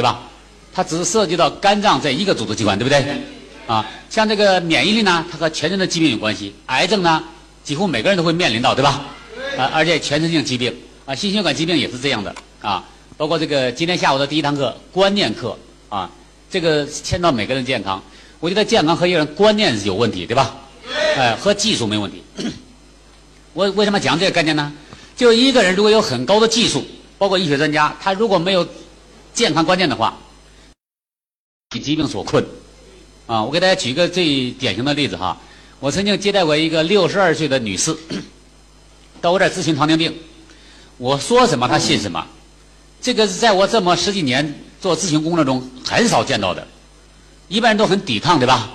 对吧？它只是涉及到肝脏这一个组织器官，对不对？啊，像这个免疫力呢，它和全身的疾病有关系。癌症呢，几乎每个人都会面临到，对吧？啊，而且全身性疾病啊，心血管疾病也是这样的啊。包括这个今天下午的第一堂课观念课啊，这个牵到每个人健康。我觉得健康和一个人观念是有问题，对吧？哎，和技术没问题。我为什么讲这个概念呢？就一个人如果有很高的技术，包括医学专家，他如果没有健康观念的话，被疾病所困。啊，我给大家举一个最典型的例子哈。我曾经接待过一个六十二岁的女士，到我这儿咨询糖尿病。我说什么她信什么，这个是在我这么十几年做咨询工作中很少见到的。一般人都很抵抗，对吧？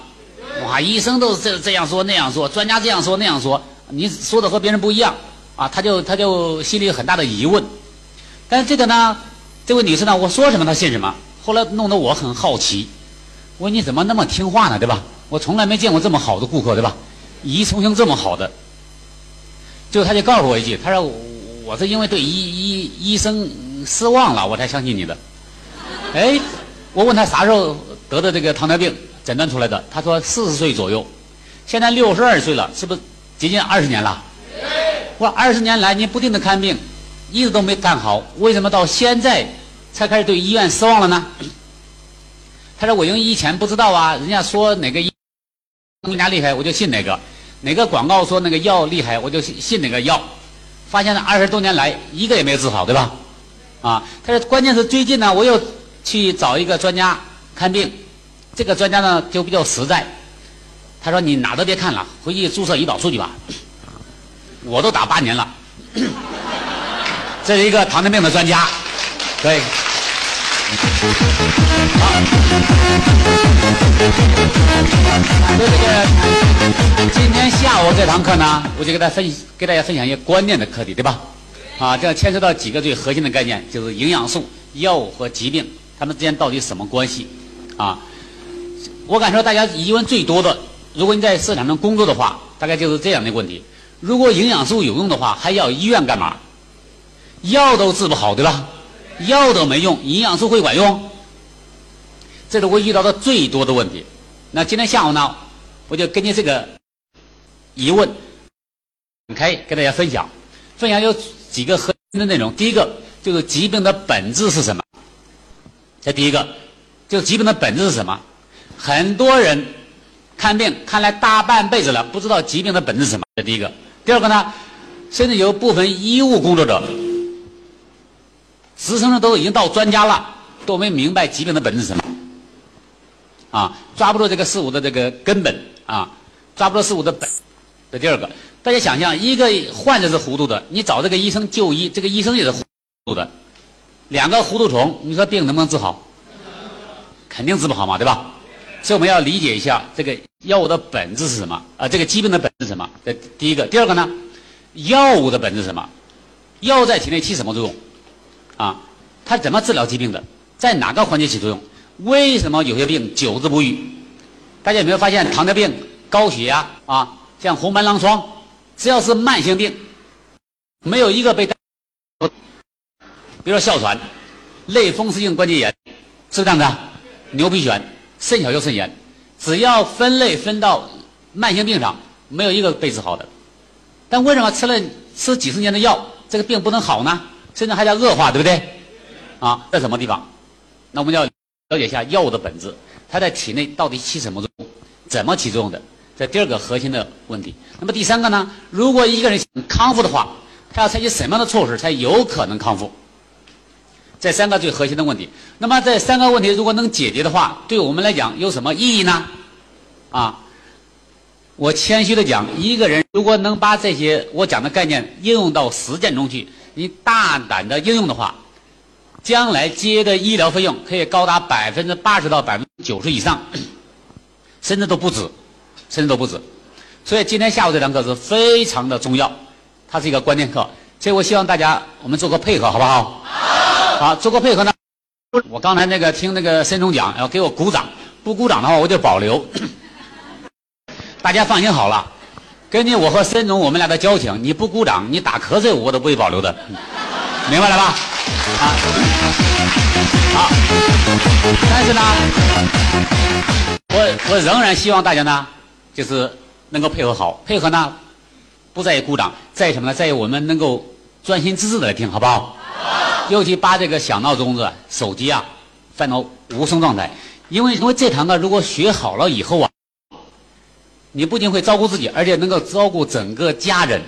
哇，医生都是这这样说那样说，专家这样说那样说，你说的和别人不一样啊，他就他就心里有很大的疑问。但是这个呢，这位女士呢，我说什么她信什么。后来弄得我很好奇。我说你怎么那么听话呢？对吧？我从来没见过这么好的顾客，对吧？一重性这么好的，最后他就告诉我一句：“他说我是因为对医医医生失望了，我才相信你的。”哎，我问他啥时候得的这个糖尿病，诊断出来的？他说四十岁左右，现在六十二岁了，是不是接近二十年了？我说二十年来你不停的看病，一直都没看好，为什么到现在才开始对医院失望了呢？他说：“我因为以前不知道啊，人家说哪个医更加厉害，我就信哪个；哪个广告说那个药厉害，我就信信哪个药。发现了二十多年来一个也没治好，对吧？啊，他说关键是最近呢，我又去找一个专家看病，这个专家呢就比较实在。他说你哪都别看了，回去注射胰岛素去吧。我都打八年了，这是一个糖尿病的专家，对。”好，这个今天下午这堂课呢，我就给大家分给大家分享一些观念的课题，对吧？啊，这牵扯到几个最核心的概念，就是营养素、药物和疾病，它们之间到底什么关系？啊，我敢说，大家疑问最多的，如果你在市场上工作的话，大概就是这样的问题：如果营养素有用的话，还要医院干嘛？药都治不好，对吧？药都没用，营养素会管用？这是我遇到的最多的问题。那今天下午呢，我就根据这个疑问，展开跟大家分享。分享有几个核心的内容。第一个就是疾病的本质是什么？这第一个，就是疾病的本质是什么？很多人看病看来大半辈子了，不知道疾病的本质是什么。这第一个。第二个呢，甚至有部分医务工作者。职称上都已经到专家了，都没明白疾病的本质是什么，啊，抓不住这个事物的这个根本啊，抓不住事物的本。这第二个，大家想象，一个患者是糊涂的，你找这个医生就医，这个医生也是糊涂的，两个糊涂虫，你说病能不能治好？肯定治不好嘛，对吧？所以我们要理解一下这个药物的本质是什么啊？这个疾病的本质是什么？这第一个，第二个呢？药物的本质是什么？药在体内起什么作用？啊，它怎么治疗疾病的？在哪个环节起作用？为什么有些病久治不愈？大家有没有发现，糖尿病、高血压啊，像红斑狼疮，只要是慢性病，没有一个被，比如说哮喘、类风湿性关节炎，是不是这样的？牛皮癣、肾小球肾炎，只要分类分到慢性病上，没有一个被治好的。但为什么吃了吃几十年的药，这个病不能好呢？甚至还在恶化，对不对？啊，在什么地方？那我们要了解一下药物的本质，它在体内到底起什么作用？怎么起作用的？这第二个核心的问题。那么第三个呢？如果一个人想康复的话，他要采取什么样的措施才有可能康复？这三个最核心的问题。那么这三个问题如果能解决的话，对我们来讲有什么意义呢？啊，我谦虚的讲，一个人如果能把这些我讲的概念应用到实践中去。你大胆的应用的话，将来接的医疗费用可以高达百分之八十到百分之九十以上，甚至都不止，甚至都不止。所以今天下午这堂课是非常的重要，它是一个关键课。所以我希望大家我们做个配合，好不好？好，好，做个配合呢。我刚才那个听那个申总讲，要给我鼓掌，不鼓掌的话我就保留。大家放心好了。根据我和申总我们俩的交情，你不鼓掌，你打瞌睡，我都不会保留的，明白了吧？啊，好。但是呢，我我仍然希望大家呢，就是能够配合好，配合呢，不在于鼓掌，在于什么呢？在于我们能够专心致志的来听，好不好？尤其把这个小闹钟子、手机啊放到无声状态，因为因为这堂课如果学好了以后啊，你不仅会照顾自己，而且能够照顾整个家人，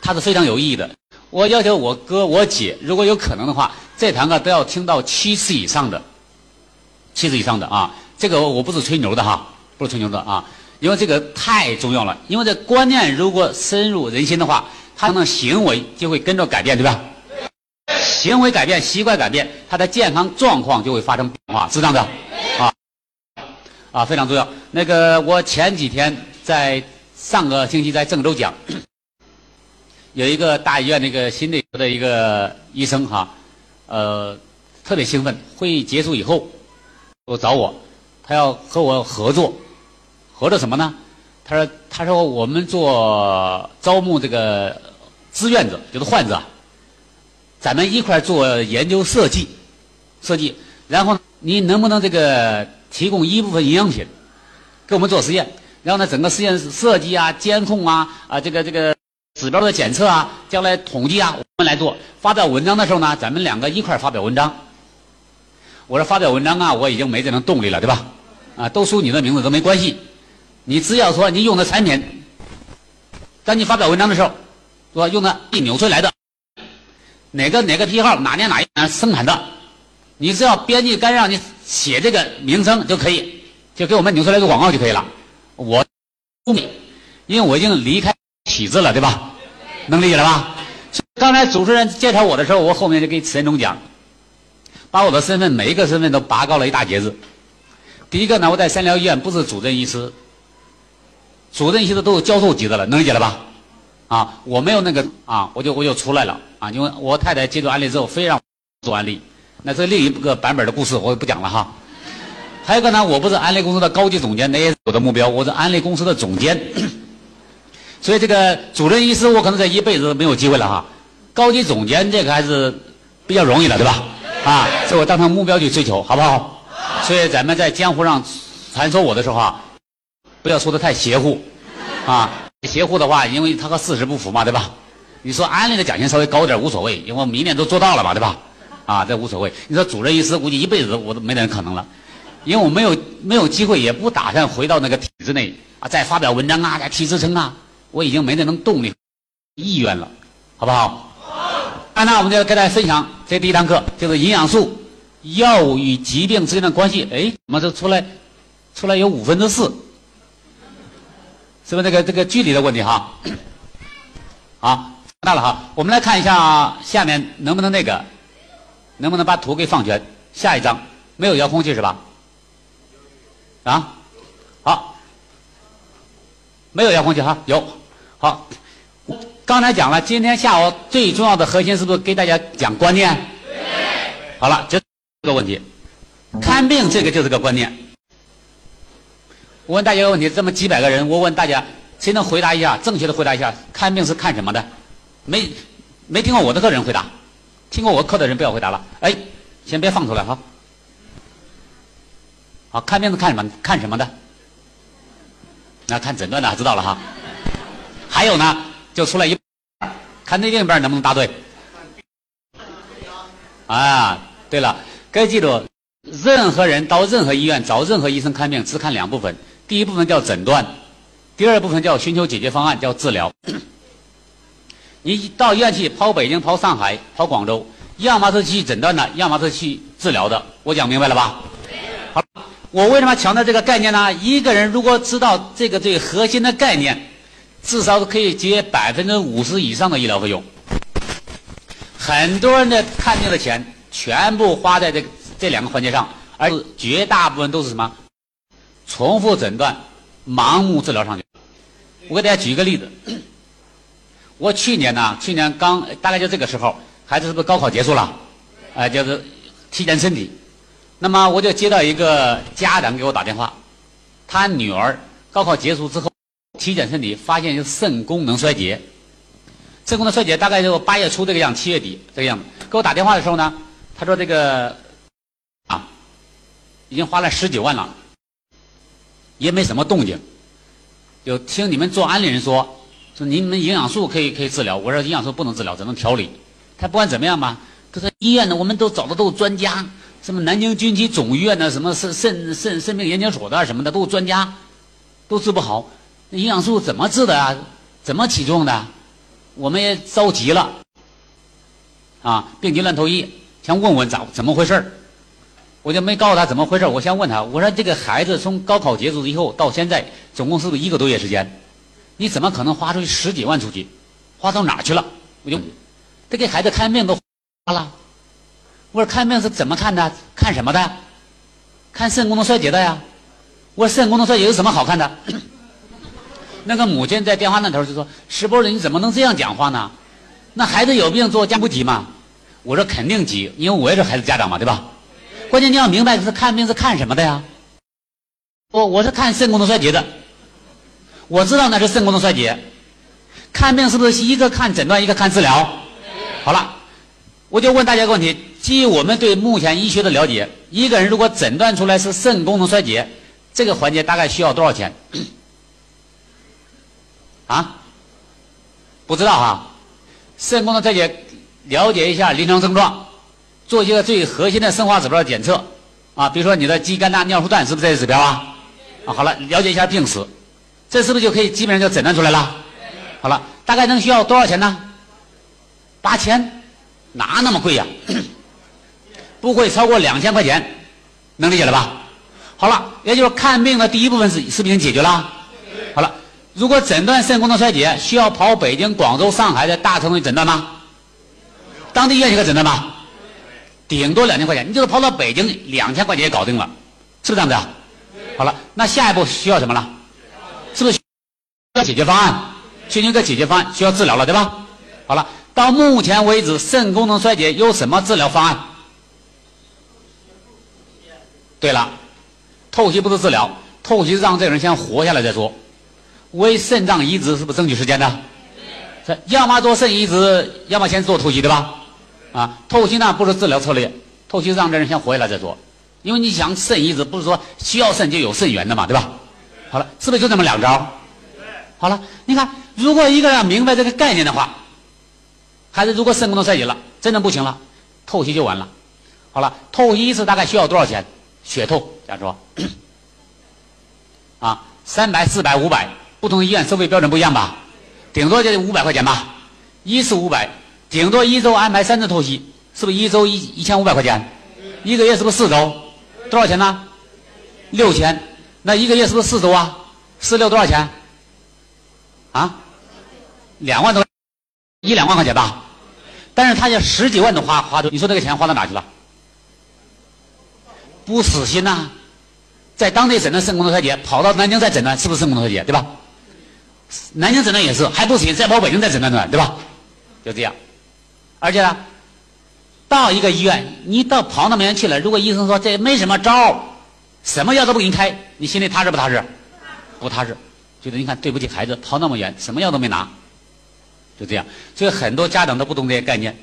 它是非常有意义的。我要求我哥我姐，如果有可能的话，这堂课都要听到七次以上的，七次以上的啊，这个我不是吹牛的哈，不是吹牛的啊，因为这个太重要了。因为这观念如果深入人心的话，他们的行为就会跟着改变，对吧？行为改变，习惯改变，他的健康状况就会发生变化，是这样的，啊，非常重要。那个，我前几天在上个星期在郑州讲，有一个大医院那个心内科的一个医生哈，呃，特别兴奋。会议结束以后，我找我，他要和我合作，合作什么呢？他说，他说我们做招募这个志愿者，就是患者。咱们一块做研究设计，设计，然后你能不能这个提供一部分营养品，给我们做实验？然后呢，整个实验设计啊、监控啊、啊这个这个指标的检测啊、将来统计啊，我们来做。发表文章的时候呢，咱们两个一块发表文章。我说发表文章啊，我已经没这种动力了，对吧？啊，都输你的名字都没关系，你只要说你用的产品，当你发表文章的时候，说用的一纽崔莱的。哪个哪个批号哪年哪一年生产的，你只要编辑干让你写这个名称就可以，就给我们扭出来个广告就可以了。我，因为我已经离开体制了，对吧？能理解了吧？刚才主持人介绍我的时候，我后面就给陈总讲，把我的身份每一个身份都拔高了一大截子。第一个呢，我在三疗医院不是主任医师，主任医师都是教授级的了，能理解了吧？啊，我没有那个啊，我就我就出来了啊，因为我太太接触安利之后，非让我做安利，那这另一个版本的故事我就不讲了哈。还有一个呢，我不是安利公司的高级总监，那也是我的目标，我是安利公司的总监。所以这个主任医师，我可能这一辈子没有机会了哈。高级总监这个还是比较容易的，对吧？啊，这我当成目标去追求，好不好？所以咱们在江湖上传说我的时候啊，不要说的太邪乎，啊。邪乎的话，因为他和事实不符嘛，对吧？你说安利的奖金稍微高点无所谓，因为我明年都做到了嘛，对吧？啊，这无所谓。你说主任医师估计一辈子我都没那可能了，因为我没有没有机会，也不打算回到那个体制内啊，再发表文章啊，再提职称啊，我已经没那种动力、意愿了，好不好？好。那我们就跟大家分享这第一堂课，就是营养素、药物与疾病之间的关系。哎，怎么这出来出来有五分之四？是不是这个这个距离的问题哈？好，大了哈。我们来看一下下面能不能那个，能不能把图给放全？下一张没有遥控器是吧？啊，好，没有遥控器哈，有。好，刚才讲了，今天下午最重要的核心是不是给大家讲观念？对。好了，就这个问题，看病这个就是个观念。我问大家一个问题：这么几百个人，我问大家，谁能回答一下？正确的回答一下，看病是看什么的？没没听过我的个人回答，听过我课的人不要回答了。哎，先别放出来哈。好，看病是看什么？看什么的？那看诊断的，知道了哈。还有呢，就出来一，看那另一半能不能答对？啊，对了，该记住，任何人到任何医院找任何医生看病，只看两部分。第一部分叫诊断，第二部分叫寻求解决方案，叫治疗。你到医院去，跑北京、跑上海、跑广州，要么是去诊断的，要么是去治疗的。我讲明白了吧？好，我为什么强调这个概念呢？一个人如果知道这个最核心的概念，至少可以节约百分之五十以上的医疗费用。很多人的看病的钱全部花在这这两个环节上，而绝大部分都是什么？重复诊断、盲目治疗上去。我给大家举一个例子。我去年呢，去年刚大概就这个时候，孩子是不是高考结束了？哎，就是体检身体。那么我就接到一个家长给我打电话，他女儿高考结束之后体检身体，发现肾功能衰竭。肾功能衰竭大概就八月初这个样，七月底这个样子。给我打电话的时候呢，他说这个啊，已经花了十几万了，也没什么动静。就听你们做安利人说，说你们营养素可以可以治疗，我说营养素不能治疗，只能调理。他不管怎么样吧，他说医院呢，我们都找的都是专家，什么南京军区总医院的，什么肾肾肾肾病研究所的什么的，都是专家，都治不好。那营养素怎么治的啊？怎么起作用的？我们也着急了，啊，病急乱投医，想问问咋怎么回事儿。我就没告诉他怎么回事儿我先问他，我说这个孩子从高考结束以后到现在，总共是不是一个多月时间？你怎么可能花出去十几万出去？花到哪去了？我就，这给孩子看病都花了。我说看病是怎么看的？看什么的？看肾功能衰竭的呀。我说肾功能衰竭有什么好看的？那个母亲在电话那头就说：“石博士，你怎么能这样讲话呢？那孩子有病做家不急吗？”我说：“肯定急，因为我也是孩子家长嘛，对吧？”关键你要明白是看病是看什么的呀？我我是看肾功能衰竭的，我知道那是肾功能衰竭。看病是不是一个看诊断，一个看治疗？好了，我就问大家一个问题：基于我们对目前医学的了解，一个人如果诊断出来是肾功能衰竭，这个环节大概需要多少钱？啊？不知道哈？肾功能衰竭，了解一下临床症状。做一个最核心的生化指标的检测，啊，比如说你的肌酐钠尿素氮是不是这些指标啊？啊，好了，了解一下病史，这是不是就可以基本上就诊断出来了？好了，大概能需要多少钱呢？八千，哪那么贵呀？不会超过两千块钱，能理解了吧？好了，也就是看病的第一部分是是不是已经解决了？好了，如果诊断肾功能衰竭，需要跑北京、广州、上海的大城市诊断吗？当地医院就可诊断吗？顶多两千块钱，你就是跑到北京，两千块钱也搞定了，是不是这样子啊？好了，那下一步需要什么了？是不是要解决方案？寻求一个解决方案，需要治疗了，对吧？好了，到目前为止，肾功能衰竭有什么治疗方案？对了，透析不是治疗，透析是让这个人先活下来再说。为肾脏移植是不是争取时间的？要么做肾移植，要么先做透析，对吧？啊，透析呢不是治疗策略，透析让这人先活下来再说，因为你想肾移植不是说需要肾就有肾源的嘛，对吧？好了，是不是就这么两招？好了，你看，如果一个人明白这个概念的话，孩子如果肾功能衰竭了，真的不行了，透析就完了。好了，透析一次大概需要多少钱？血透，假如说，啊，三百、四百、五百，不同医院收费标准不一样吧？顶多就五百块钱吧，一次五百。顶多一周安排三次透析，是不是一周一一千五百块钱？一个月是不是四周？多少钱呢？六千。那一个月是不是四周啊？四六多少钱？啊？两万多，一两万块钱吧。但是他要十几万都花花出，你说这个钱花到哪去了？不死心呐，在当地诊断肾功能衰竭，跑到南京再诊断，是不是肾功能衰竭？对吧？南京诊断也是，还不死心，再跑北京再诊断断，对吧？就这样。而且呢，到一个医院，你到跑那么远去了，如果医生说这没什么招什么药都不给你开，你心里踏实不踏实？不踏实，觉得你看对不起孩子，跑那么远，什么药都没拿，就这样。所以很多家长都不懂这些概念。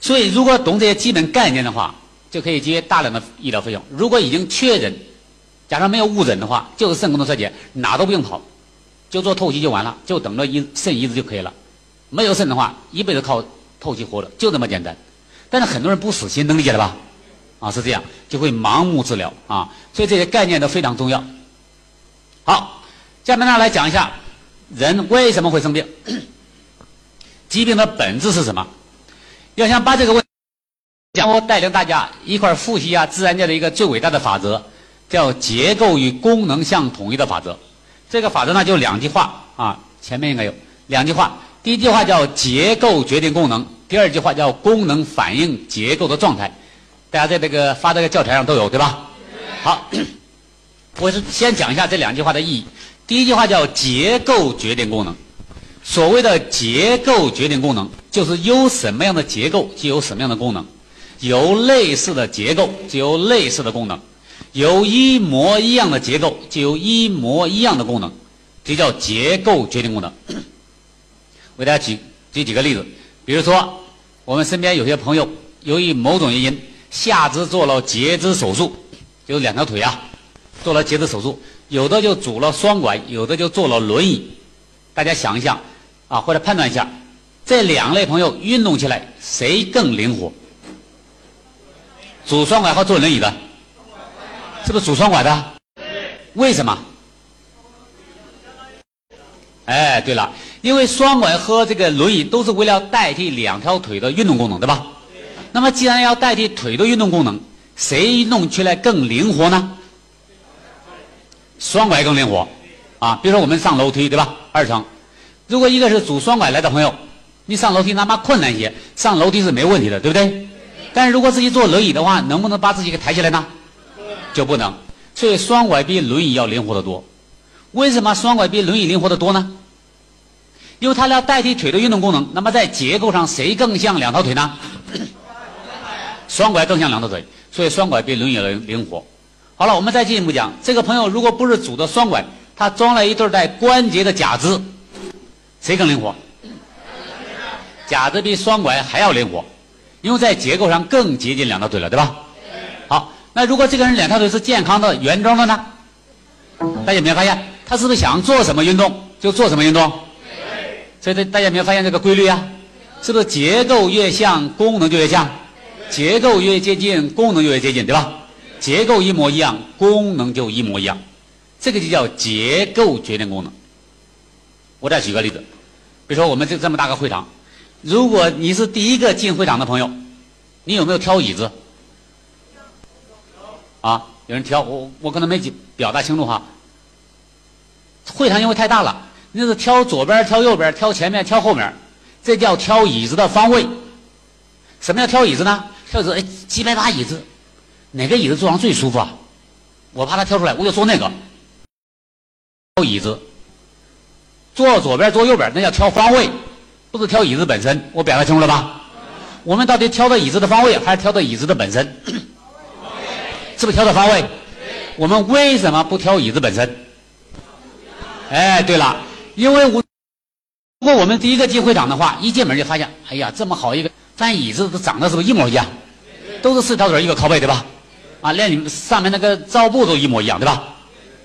所以如果懂这些基本概念的话，就可以节约大量的医疗费用。如果已经确诊，假如没有误诊的话，就是肾功能衰竭，哪都不用跑，就做透析就完了，就等着移肾移植就可以了。没有肾的话，一辈子靠。透析活着，就这么简单。但是很多人不死心，能理解了吧？啊，是这样，就会盲目治疗啊。所以这些概念都非常重要。好，下面呢来讲一下人为什么会生病，疾病的本质是什么？要想把这个问，讲我带领大家一块复习一下自然界的一个最伟大的法则，叫结构与功能相统一的法则。这个法则呢就两句话啊，前面应该有两句话。第一句话叫结构决定功能，第二句话叫功能反映结构的状态。大家在这个发这个教材上都有，对吧？好，我是先讲一下这两句话的意义。第一句话叫结构决定功能。所谓的结构决定功能，就是有什么样的结构就有什么样的功能，由类似的结构就有类似的功能，有一模一样的结构就有一模一样的功能，这叫结构决定功能。我给大家举举几个例子，比如说，我们身边有些朋友由于某种原因下肢做了截肢手术，就是两条腿啊，做了截肢手术，有的就拄了双拐，有的就坐了轮椅。大家想一想啊，或者判断一下，这两类朋友运动起来谁更灵活？拄双拐和坐轮椅的，是不是拄双拐的？为什么？哎，对了，因为双拐和这个轮椅都是为了代替两条腿的运动功能，对吧？那么既然要代替腿的运动功能，谁弄起来更灵活呢？双拐更灵活，啊，比如说我们上楼梯，对吧？二层，如果一个是拄双拐来的朋友，你上楼梯哪怕困难一些，上楼梯是没问题的，对不对？但是如果自己坐轮椅的话，能不能把自己给抬起来呢？就不能。所以双拐比轮椅要灵活得多。为什么双拐比轮椅灵活得多呢？因为它要代替腿的运动功能。那么在结构上，谁更像两条腿呢？双拐更像两条腿。所以双拐比轮椅灵灵活。好了，我们再进一步讲，这个朋友如果不是拄的双拐，他装了一对带关节的假肢，谁更灵活？假肢比双拐还要灵活，因为在结构上更接近两条腿了，对吧？好，那如果这个人两条腿是健康的原装的呢？大家有没有发现，他是不是想做什么运动就做什么运动？所以这大家有没有发现这个规律啊？是不是结构越像，功能就越像？结构越接近，功能越接近，对吧？结构一模一样，功能就一模一样，这个就叫结构决定功能。我再举个例子，比如说我们这这么大个会场，如果你是第一个进会场的朋友，你有没有挑椅子？啊，有人挑，我我可能没表达清楚哈。会场因为太大了，那是挑左边、挑右边、挑前面、挑后面，这叫挑椅子的方位。什么叫挑椅子呢？挑子，哎，几百把椅子，哪个椅子坐上最舒服啊？我怕他挑出来，我就坐那个。挑椅子，坐左边坐右边，那叫挑方位，不是挑椅子本身。我表达清楚了吧？我们到底挑的椅子的方位，还是挑的椅子的本身？是不是挑的方位？我们为什么不挑椅子本身？哎，对了，因为我如果我们第一个进会场的话，一进门就发现，哎呀，这么好一个。咱椅子都长得是不是一模一样？都是四条腿一个靠背，对吧？啊，连你们上面那个罩布都一模一样，对吧？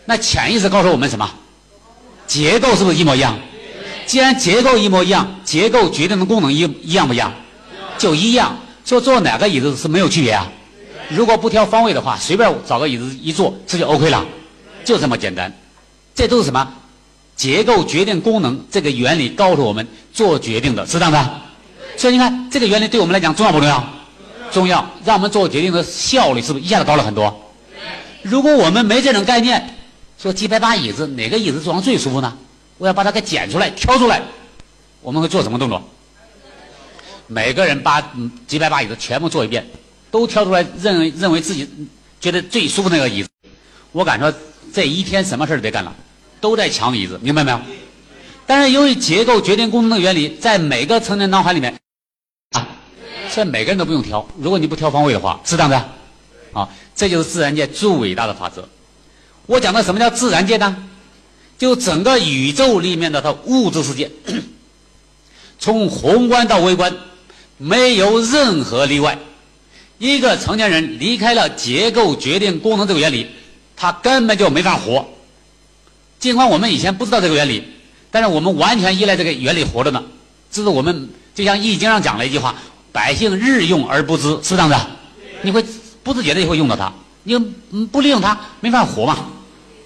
那潜意识告诉我们什么？结构是不是一模一样？既然结构一模一样，结构决定的功能一一样不一样？就一样。说坐哪个椅子是没有区别啊？如果不挑方位的话，随便找个椅子一坐，这就 OK 了，就这么简单。这都是什么？结构决定功能这个原理告诉我们做决定的，是这样的。所以你看，这个原理对我们来讲重要不重要？重要，让我们做决定的效率是不是一下子高了很多？如果我们没这种概念，说几百把椅子，哪个椅子坐上最舒服呢？我要把它给捡出来、挑出来，我们会做什么动作？每个人把几百把椅子全部做一遍，都挑出来，认为认为自己觉得最舒服那个椅子。我敢说，这一天什么事儿得干了，都在抢椅子，明白没有？但是由于结构决定功能的原理，在每个成年脑海里面。这每个人都不用挑，如果你不挑方位的话，是这样的，啊，这就是自然界最伟大的法则。我讲的什么叫自然界呢？就整个宇宙里面的它物质世界，从宏观到微观，没有任何例外。一个成年人离开了结构决定功能这个原理，他根本就没法活。尽管我们以前不知道这个原理，但是我们完全依赖这个原理活着呢。这是我们就像《易经》上讲了一句话。百姓日用而不知，是这样的，你会不自觉的也会用到它。你不利用它，没法活嘛。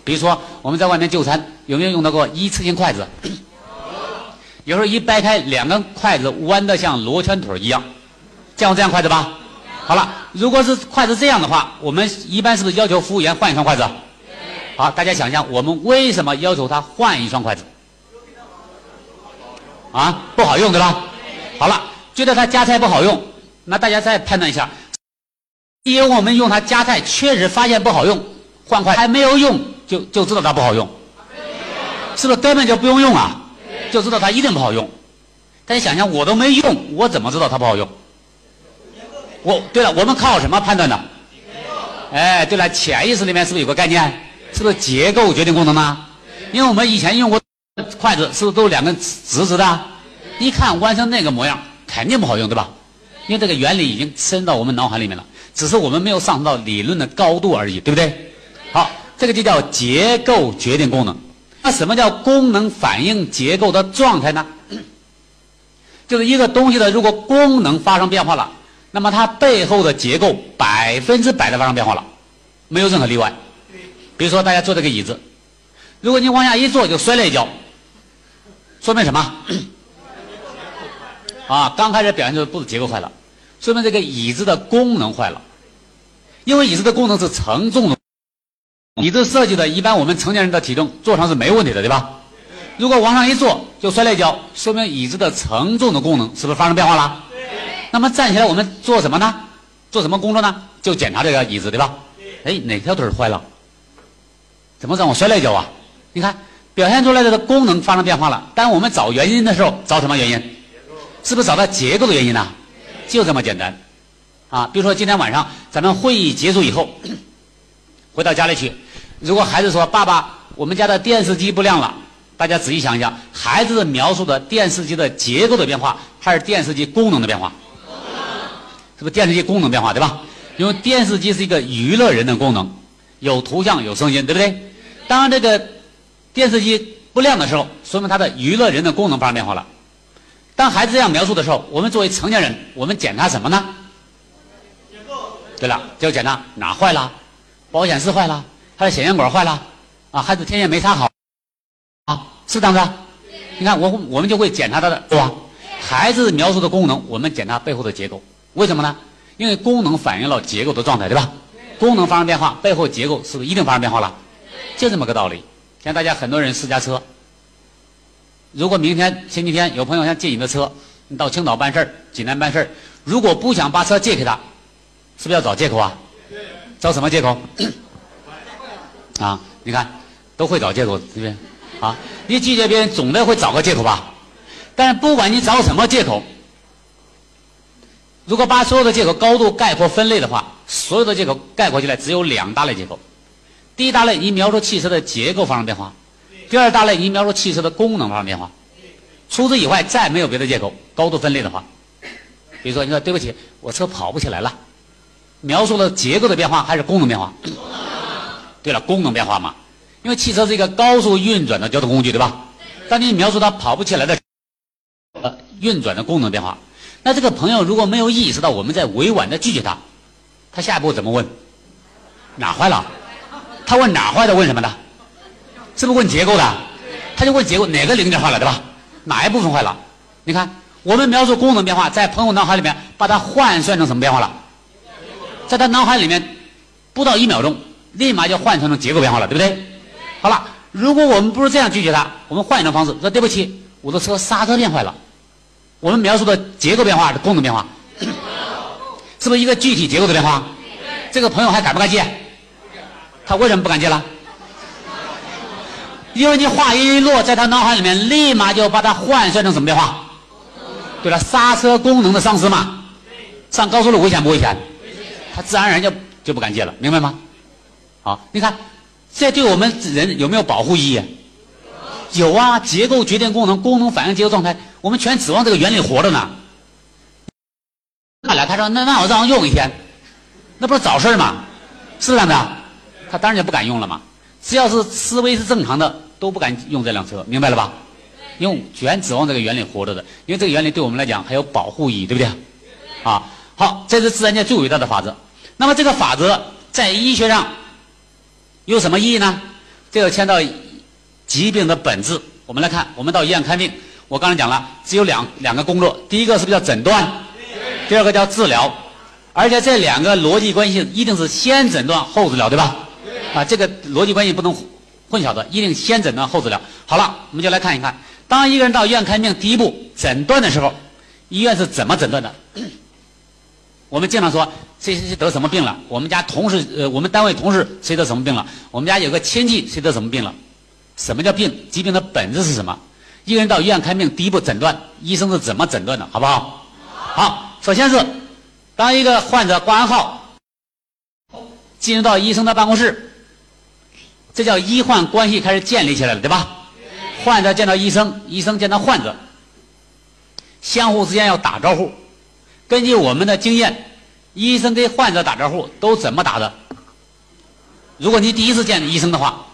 比如说我们在外面就餐，有没有用到过一次性筷子？有时候一掰开，两根筷子弯的像罗圈腿一样，见过这样筷子吧？好了，如果是筷子这样的话，我们一般是不是要求服务员换一双筷子？好，大家想象，我们为什么要求他换一双筷子？啊，不好用对吧？好了。觉得它夹菜不好用，那大家再判断一下，因为我们用它夹菜确实发现不好用，换筷还没有用就就知道它不好用，是不是根本就不用用啊？就知道它一定不好用。大家想想，我都没用，我怎么知道它不好用？我对了，我们靠什么判断的？哎，对了，潜意识里面是不是有个概念？是不是结构决定功能呢？因为我们以前用过筷子，是不是都两根直直的？一看弯成那个模样。肯定不好用，对吧？因为这个原理已经深到我们脑海里面了。只是我们没有上升到理论的高度而已，对不对？好，这个就叫结构决定功能。那什么叫功能反映结构的状态呢？就是一个东西的如果功能发生变化了，那么它背后的结构百分之百的发生变化了，没有任何例外。比如说大家坐这个椅子，如果你往下一坐就摔了一跤，说明什么？啊，刚开始表现出不是结构坏了，说明这个椅子的功能坏了，因为椅子的功能是承重的。椅子设计的一般，我们成年人的体重坐上是没问题的，对吧？如果往上一坐就摔了一跤，说明椅子的承重的功能是不是发生变化了？那么站起来我们做什么呢？做什么工作呢？就检查这个椅子，对吧？哎，哪条腿坏了？怎么让我摔了一跤啊？你看表现出来的功能发生变化了，但我们找原因的时候找什么原因？是不是找到结构的原因呢？就这么简单，啊，比如说今天晚上咱们会议结束以后，回到家里去。如果孩子说：“爸爸，我们家的电视机不亮了。”大家仔细想一想，孩子描述的电视机的结构的变化，还是电视机功能的变化？是不是电视机功能变化，对吧？因为电视机是一个娱乐人的功能，有图像有声音，对不对？当这个电视机不亮的时候，说明它的娱乐人的功能发生变化了。当孩子这样描述的时候，我们作为成年人，我们检查什么呢？结构对了，就检查哪坏了？保险丝坏了？他的显像管坏了，啊，孩子天线没插好，啊，是这样子。你看，我我们就会检查他的，是吧？孩子描述的功能，我们检查背后的结构，为什么呢？因为功能反映了结构的状态，对吧？功能发生变化，背后结构是不是一定发生变化了？就这么个道理。像大家很多人私家车，如果明天星期天有朋友想借你的车，你到青岛办事儿、济南办事儿，如果不想把车借给他，是不是要找借口啊？找什么借口？啊，你看，都会找借口，对不对？啊，你拒绝别人总得会找个借口吧？但是不管你找什么借口，如果把所有的借口高度概括分类的话，所有的借口概括起来只有两大类借口。第一大类，你描述汽车的结构发生变化；第二大类，你描述汽车的功能发生变化。除此以外，再没有别的借口。高度分类的话，比如说，你说对不起，我车跑不起来了，描述了结构的变化还是功能变化？对了，功能变化嘛，因为汽车是一个高速运转的交通工具，对吧？当你描述它跑不起来的呃运转的功能变化，那这个朋友如果没有意识到我们在委婉的拒绝他，他下一步怎么问？哪坏了？他问哪坏的？问什么的？是不是问结构的？他就问结构哪个零件坏了，对吧？哪一部分坏了？你看，我们描述功能变化，在朋友脑海里面把它换算成什么变化了？在他脑海里面不到一秒钟。立马就换成成结构变化了，对不对？好了，如果我们不是这样拒绝他，我们换一种方式说：“对不起，我的车刹车片坏了。”我们描述的结构变化是功能变化，是不是一个具体结构的变化？这个朋友还敢不敢接？他为什么不敢接了？因为你话音一落，在他脑海里面立马就把它换算成什么变化？对了，刹车功能的丧失嘛。上高速路危险不危险？他自然而然就就不敢接了，明白吗？好，你看，这对我们人有没有保护意义？有啊，结构决定功能，功能反映结构状态，我们全指望这个原理活着呢。看来他说那那我让我用一天，那不是找事儿吗？是不是这样的？他当然就不敢用了嘛。只要是思维是正常的，都不敢用这辆车，明白了吧？因为全指望这个原理活着的，因为这个原理对我们来讲还有保护意义，对不对？啊，好，这是自然界最伟大的法则。那么这个法则在医学上。有什么意义呢？这个牵到疾病的本质。我们来看，我们到医院看病，我刚才讲了，只有两两个工作，第一个是不是叫诊断？第二个叫治疗，而且这两个逻辑关系一定是先诊断后治疗，对吧？啊，这个逻辑关系不能混淆的，一定先诊断后治疗。好了，我们就来看一看，当一个人到医院看病，第一步诊断的时候，医院是怎么诊断的？我们经常说谁谁谁得什么病了？我们家同事呃，我们单位同事谁得什么病了？我们家有个亲戚谁得什么病了？什么叫病？疾病的本质是什么？一个人到医院看病，第一步诊断，医生是怎么诊断的？好不好？好，首先是当一个患者挂完号，进入到医生的办公室，这叫医患关系开始建立起来了，对吧？患者见到医生，医生见到患者，相互之间要打招呼。根据我们的经验，医生跟患者打招呼都怎么打的？如果你第一次见医生的话，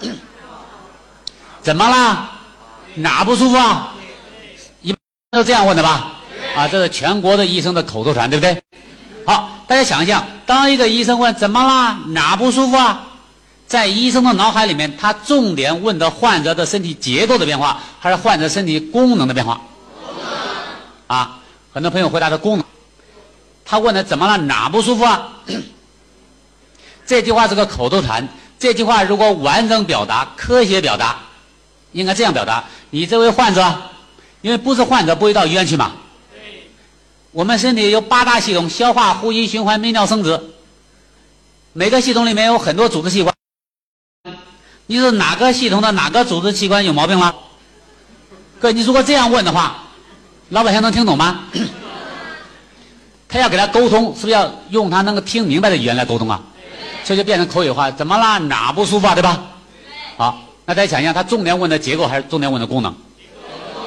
怎么啦？哪不舒服啊？一般都这样问的吧？啊，这是全国的医生的口头禅，对不对？好，大家想一想，当一个医生问怎么啦？哪不舒服啊？在医生的脑海里面，他重点问的患者的身体结构的变化，还是患者身体功能的变化？啊，很多朋友回答的功能。他问的怎么了？哪不舒服啊？这句话是个口头禅。这句话如果完整表达、科学表达，应该这样表达：你这位患者，因为不是患者不会到医院去嘛。我们身体有八大系统：消化、呼吸、循环、泌尿、生殖。每个系统里面有很多组织器官。你是哪个系统的哪个组织器官有毛病了？哥，你如果这样问的话，老百姓能听懂吗？他要给他沟通，是不是要用他能够听明白的语言来沟通啊？这就变成口语化，怎么啦？哪不舒服啊？对吧？好，那大家想一下，他重点问的结构还是重点问的功能？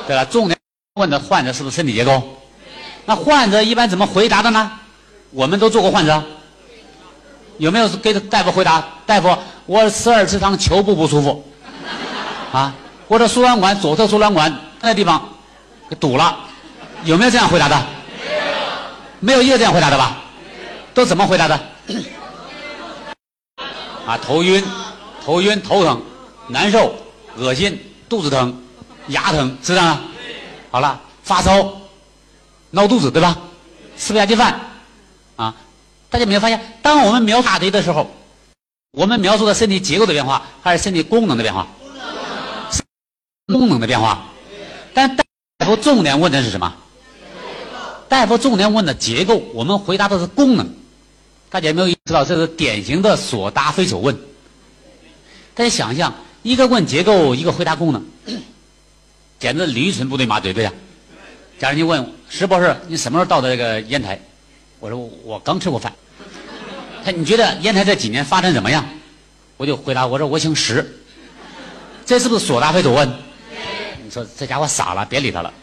对吧？重点问的患者是不是身体结构？那患者一般怎么回答的呢？我们都做过患者，有没有给大夫回答？大夫。我十二指肠球部不舒服，啊，我的输卵管左侧输卵管那地方堵了，有没有这样回答的？没有，一个这样回答的吧？都怎么回答的？啊，头晕，头晕，头疼，难受，恶心，肚子疼，牙疼，是这样？好了，发烧，闹肚子，对吧？吃不下去饭，啊，大家有没有发现，当我们描大腿的时候。我们描述的身体结构的变化，还是身体功能的变化？功能的变化。但大夫重点问的是什么？大夫重点问的结构，我们回答的是功能。大家有没有意识到，这是典型的所答非所问？大家想象，一个问结构，一个回答功能，简直驴唇不对马嘴，对呀。假如你问石博士，你什么时候到的这个烟台？我说我刚吃过饭。他你觉得烟台这几年发展怎么样？我就回答我说我姓石，这是不是所答非所问？你说这家伙傻了，别理他了。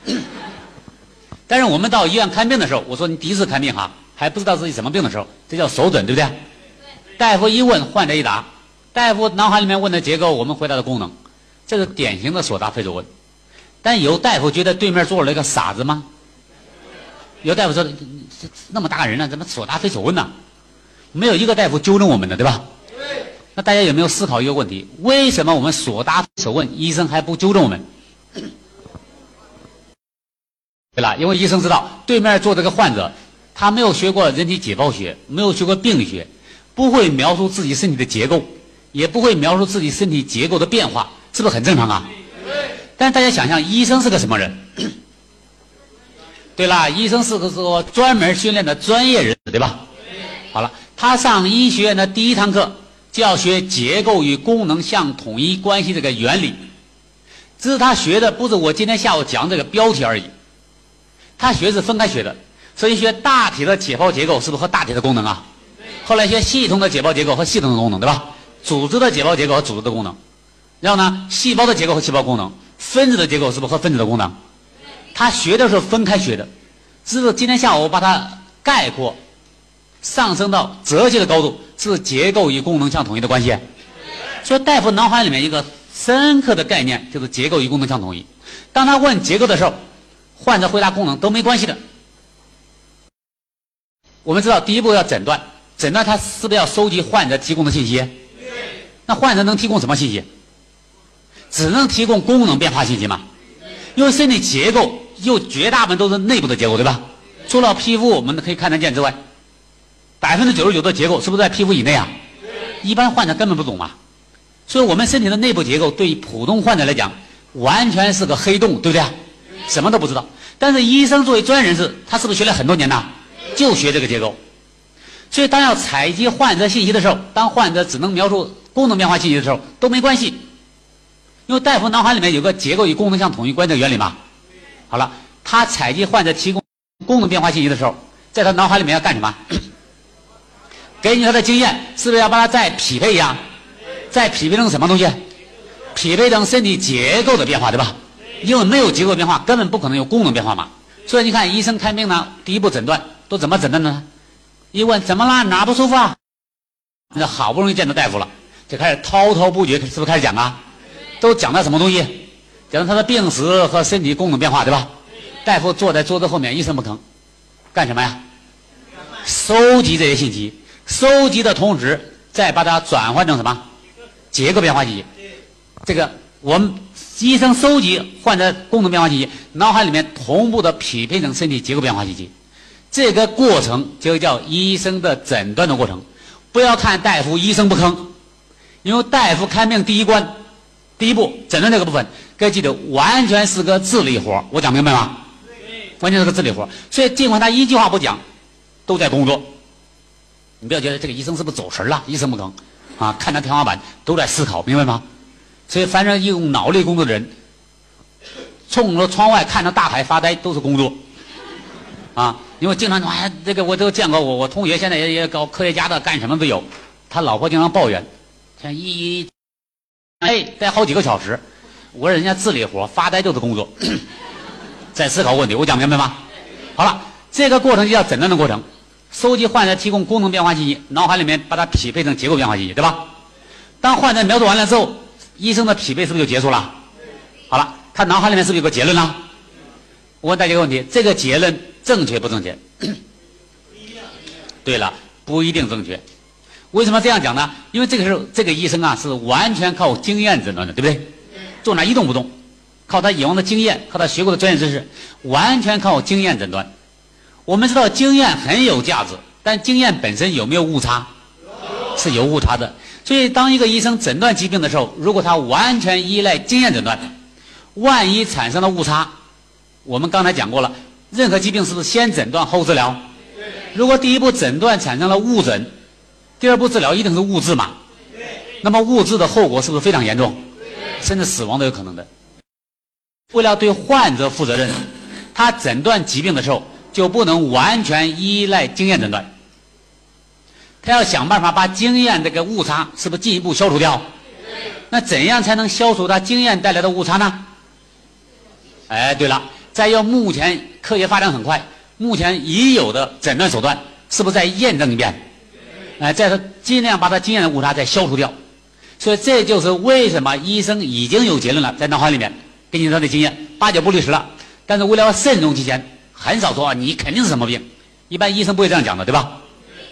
但是我们到医院看病的时候，我说你第一次看病哈，还不知道自己什么病的时候，这叫手诊，对不对？大夫一问，患者一答，大夫脑海里面问的结构，我们回答的功能，这是典型的所答非所问。但有大夫觉得对面坐了一个傻子吗？有大夫说，那么大人了，怎么所答非所问呢？没有一个大夫纠正我们的，对吧？那大家有没有思考一个问题？为什么我们所答非所问，医生还不纠正我们？对了，因为医生知道对面坐这个患者，他没有学过人体解剖学，没有学过病理学，不会描述自己身体的结构，也不会描述自己身体结构的变化，是不是很正常啊？但大家想想，医生是个什么人？对啦，医生是个说专门训练的专业人，对吧？好了。他上医学院的第一堂课就要学结构与功能相统一关系这个原理，只是他学的不是我今天下午讲这个标题而已，他学是分开学的。所以学大体的解剖结构是不是和大体的功能啊？后来学系统的解剖结构和系统的功能，对吧？组织的解剖结构和组织的功能，然后呢，细胞的结构和细胞功能，分子的结构是不是和分子的功能？他学的时候分开学的，只是今天下午我把它概括。上升到哲学的高度，是结构与功能相统一的关系。所以大夫脑海里面一个深刻的概念就是结构与功能相统一。当他问结构的时候，患者回答功能都没关系的。我们知道第一步要诊断，诊断他是不是要收集患者提供的信息？那患者能提供什么信息？只能提供功能变化信息嘛？因为身体结构又绝大部分都是内部的结构，对吧？除了皮肤我们可以看得见之外。百分之九十九的结构是不是在皮肤以内啊？一般患者根本不懂啊。所以我们身体的内部结构对于普通患者来讲，完全是个黑洞，对不对啊？什么都不知道。但是医生作为专业人士，他是不是学了很多年呐？就学这个结构。所以当要采集患者信息的时候，当患者只能描述功能变化信息的时候，都没关系，因为大夫脑海里面有个结构与功能相统一关的原理嘛。好了，他采集患者提供功能变化信息的时候，在他脑海里面要干什么？根据他的经验，是不是要把它再匹配一样？再匹配成什么东西？匹配成身体结构的变化，对吧？因为没有结构变化，根本不可能有功能变化嘛。所以你看，医生看病呢，第一步诊断都怎么诊断呢？一问怎么了？哪不舒服啊？那好不容易见到大夫了，就开始滔滔不绝，是不是开始讲啊？都讲的什么东西？讲到他的病史和身体功能变化，对吧？大夫坐在桌子后面一声不吭，干什么呀？收集这些信息，收集的同时再把它转换成什么？结构变化信息。这个我们医生收集患者功能变化信息，脑海里面同步的匹配成身体结构变化信息。这个过程就叫医生的诊断的过程。不要看大夫一声不吭，因为大夫看病第一关，第一步诊断这个部分，该记得完全是个智力活我讲明白吗？完全是个智力活所以尽管他一句话不讲，都在工作。你不要觉得这个医生是不是走神了，一声不吭，啊，看着天花板都在思考，明白吗？所以凡是用脑力工作的人，冲着窗外看着大海发呆都是工作，啊。因为经常说，哎，这个我都见过，我我同学现在也也搞科学家的，干什么都有。他老婆经常抱怨，像一，哎，待好几个小时。我说人家智力活，发呆就是工作，在思考问题。我讲明白吗？好了，这个过程就叫诊断的过程，收集患者提供功能变化信息，脑海里面把它匹配成结构变化信息，对吧？当患者描述完了之后，医生的匹配是不是就结束了？好了，他脑海里面是不是有个结论了？我问大家一个问题：这个结论。正确不正确？对了，不一定正确。为什么这样讲呢？因为这个时候，这个医生啊是完全靠经验诊断的，对不对？坐那一动不动，靠他以往的经验，靠他学过的专业知识，完全靠经验诊断。我们知道经验很有价值，但经验本身有没有误差？是有误差的。所以，当一个医生诊断疾病的时候，如果他完全依赖经验诊断，万一产生了误差，我们刚才讲过了。任何疾病是不是先诊断后治疗？如果第一步诊断产生了误诊，第二步治疗一定是误治嘛？那么误治的后果是不是非常严重？甚至死亡都有可能的。为了对患者负责任，他诊断疾病的时候就不能完全依赖经验诊断，他要想办法把经验这个误差是不是进一步消除掉？那怎样才能消除他经验带来的误差呢？哎，对了。再用目前科学发展很快，目前已有的诊断手段，是不是再验证一遍？哎，再说尽量把他经验的误差再消除掉。所以这就是为什么医生已经有结论了，在脑海里面根据他的经验八九不离十了。但是为了慎重起见，很少说啊你肯定是什么病。一般医生不会这样讲的，对吧？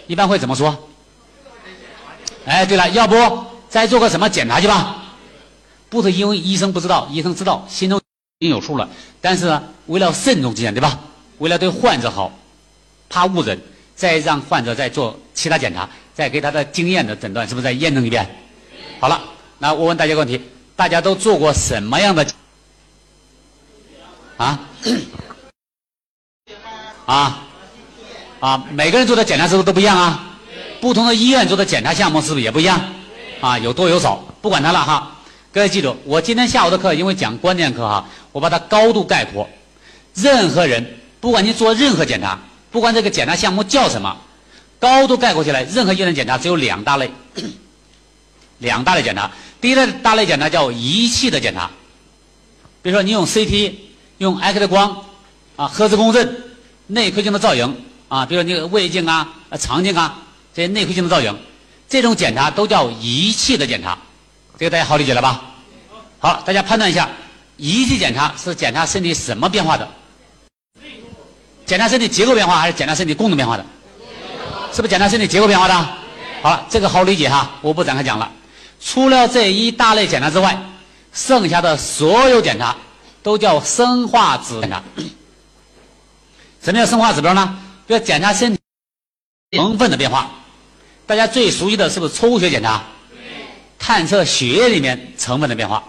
一般会怎么说？哎，对了，要不再做个什么检查去吧？不是因为医生不知道，医生知道，心中。已经有数了，但是呢，为了慎重起见，对吧？为了对患者好，怕误诊，再让患者再做其他检查，再给他的经验的诊断，是不是再验证一遍？好了，那我问大家个问题：大家都做过什么样的？啊？啊？啊？每个人做的检查是不是都不一样啊？不同的医院做的检查项目是不是也不一样？啊？有多有少？不管它了哈。各位记住，我今天下午的课因为讲关键课哈，我把它高度概括。任何人，不管你做任何检查，不管这个检查项目叫什么，高度概括起来，任何医院检查只有两大类。两大类检查，第一类大类检查叫仪器的检查，比如说你用 CT、用 X 光啊、核磁共振、内窥镜的造影啊，比如说你胃镜啊、肠镜啊这些内窥镜的造影，这种检查都叫仪器的检查。这个大家好理解了吧？好，大家判断一下，仪器检查是检查身体什么变化的？检查身体结构变化还是检查身体功能变化的？是不是检查身体结构变化的？好了，这个好理解哈，我不展开讲了。除了这一大类检查之外，剩下的所有检查都叫生化指检查。什么叫生化指标呢？要检查身体成分的变化。大家最熟悉的是不是抽血检查？探测血液里面成分的变化，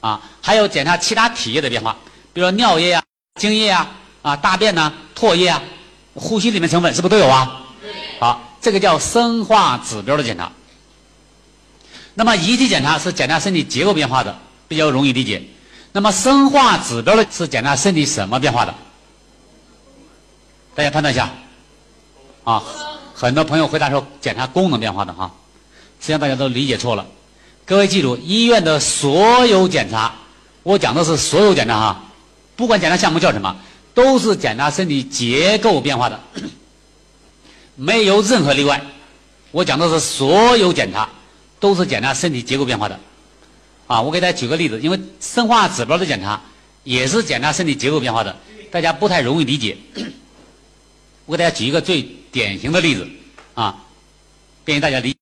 啊，还有检查其他体液的变化，比如说尿液啊、精液啊、啊大便呐、唾液啊、呼吸里面成分是不是都有啊？好，这个叫生化指标的检查。那么仪器检查是检查身体结构变化的，比较容易理解。那么生化指标的是检查身体什么变化的？大家判断一下。啊，很多朋友回答说检查功能变化的哈，实际上大家都理解错了。各位记住，医院的所有检查，我讲的是所有检查哈，不管检查项目叫什么，都是检查身体结构变化的。没有任何例外。我讲的是所有检查都是检查身体结构变化的。啊，我给大家举个例子，因为生化指标的检查也是检查身体结构变化的，大家不太容易理解。我给大家举一个最典型的例子，啊，便于大家理，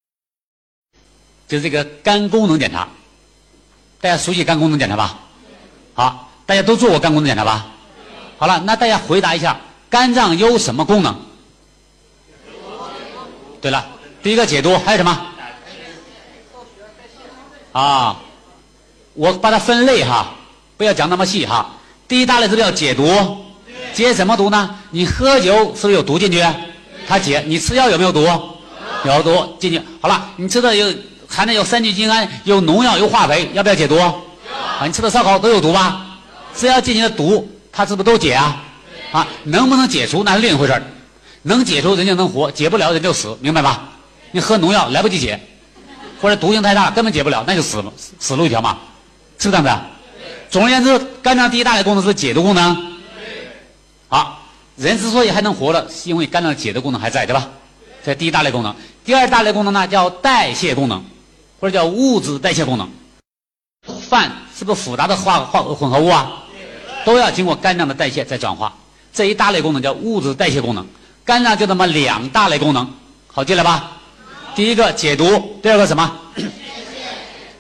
就是这个肝功能检查。大家熟悉肝功能检查吧？好，大家都做过肝功能检查吧？好了，那大家回答一下，肝脏有什么功能？对了，第一个解毒，还有什么？啊。我把它分类哈，不要讲那么细哈。第一大类是不是要解毒？解什么毒呢？你喝酒是不是有毒进去？它解。你吃药有没有毒？有毒进去。好了，你吃的有含的有三聚氰胺，有农药，有化肥，要不要解毒？啊，你吃的烧烤都有毒吧？只要进去的毒，它是不是都解啊？啊，能不能解除那是另一回事能解除人就能活，解不了人就死，明白吧？你喝农药来不及解，或者毒性太大根本解不了，那就死死路一条嘛。是不是这样子？总而言之，肝脏第一大类功能是解毒功能。好，人之所以还能活着，是因为肝脏解毒功能还在，对吧？这第一大类功能。第二大类功能呢，叫代谢功能，或者叫物质代谢功能。饭是不是复杂的化化混合物啊？都要经过肝脏的代谢再转化。这一大类功能叫物质代谢功能。肝脏就那么两大类功能，好记了吧？第一个解毒，第二个什么？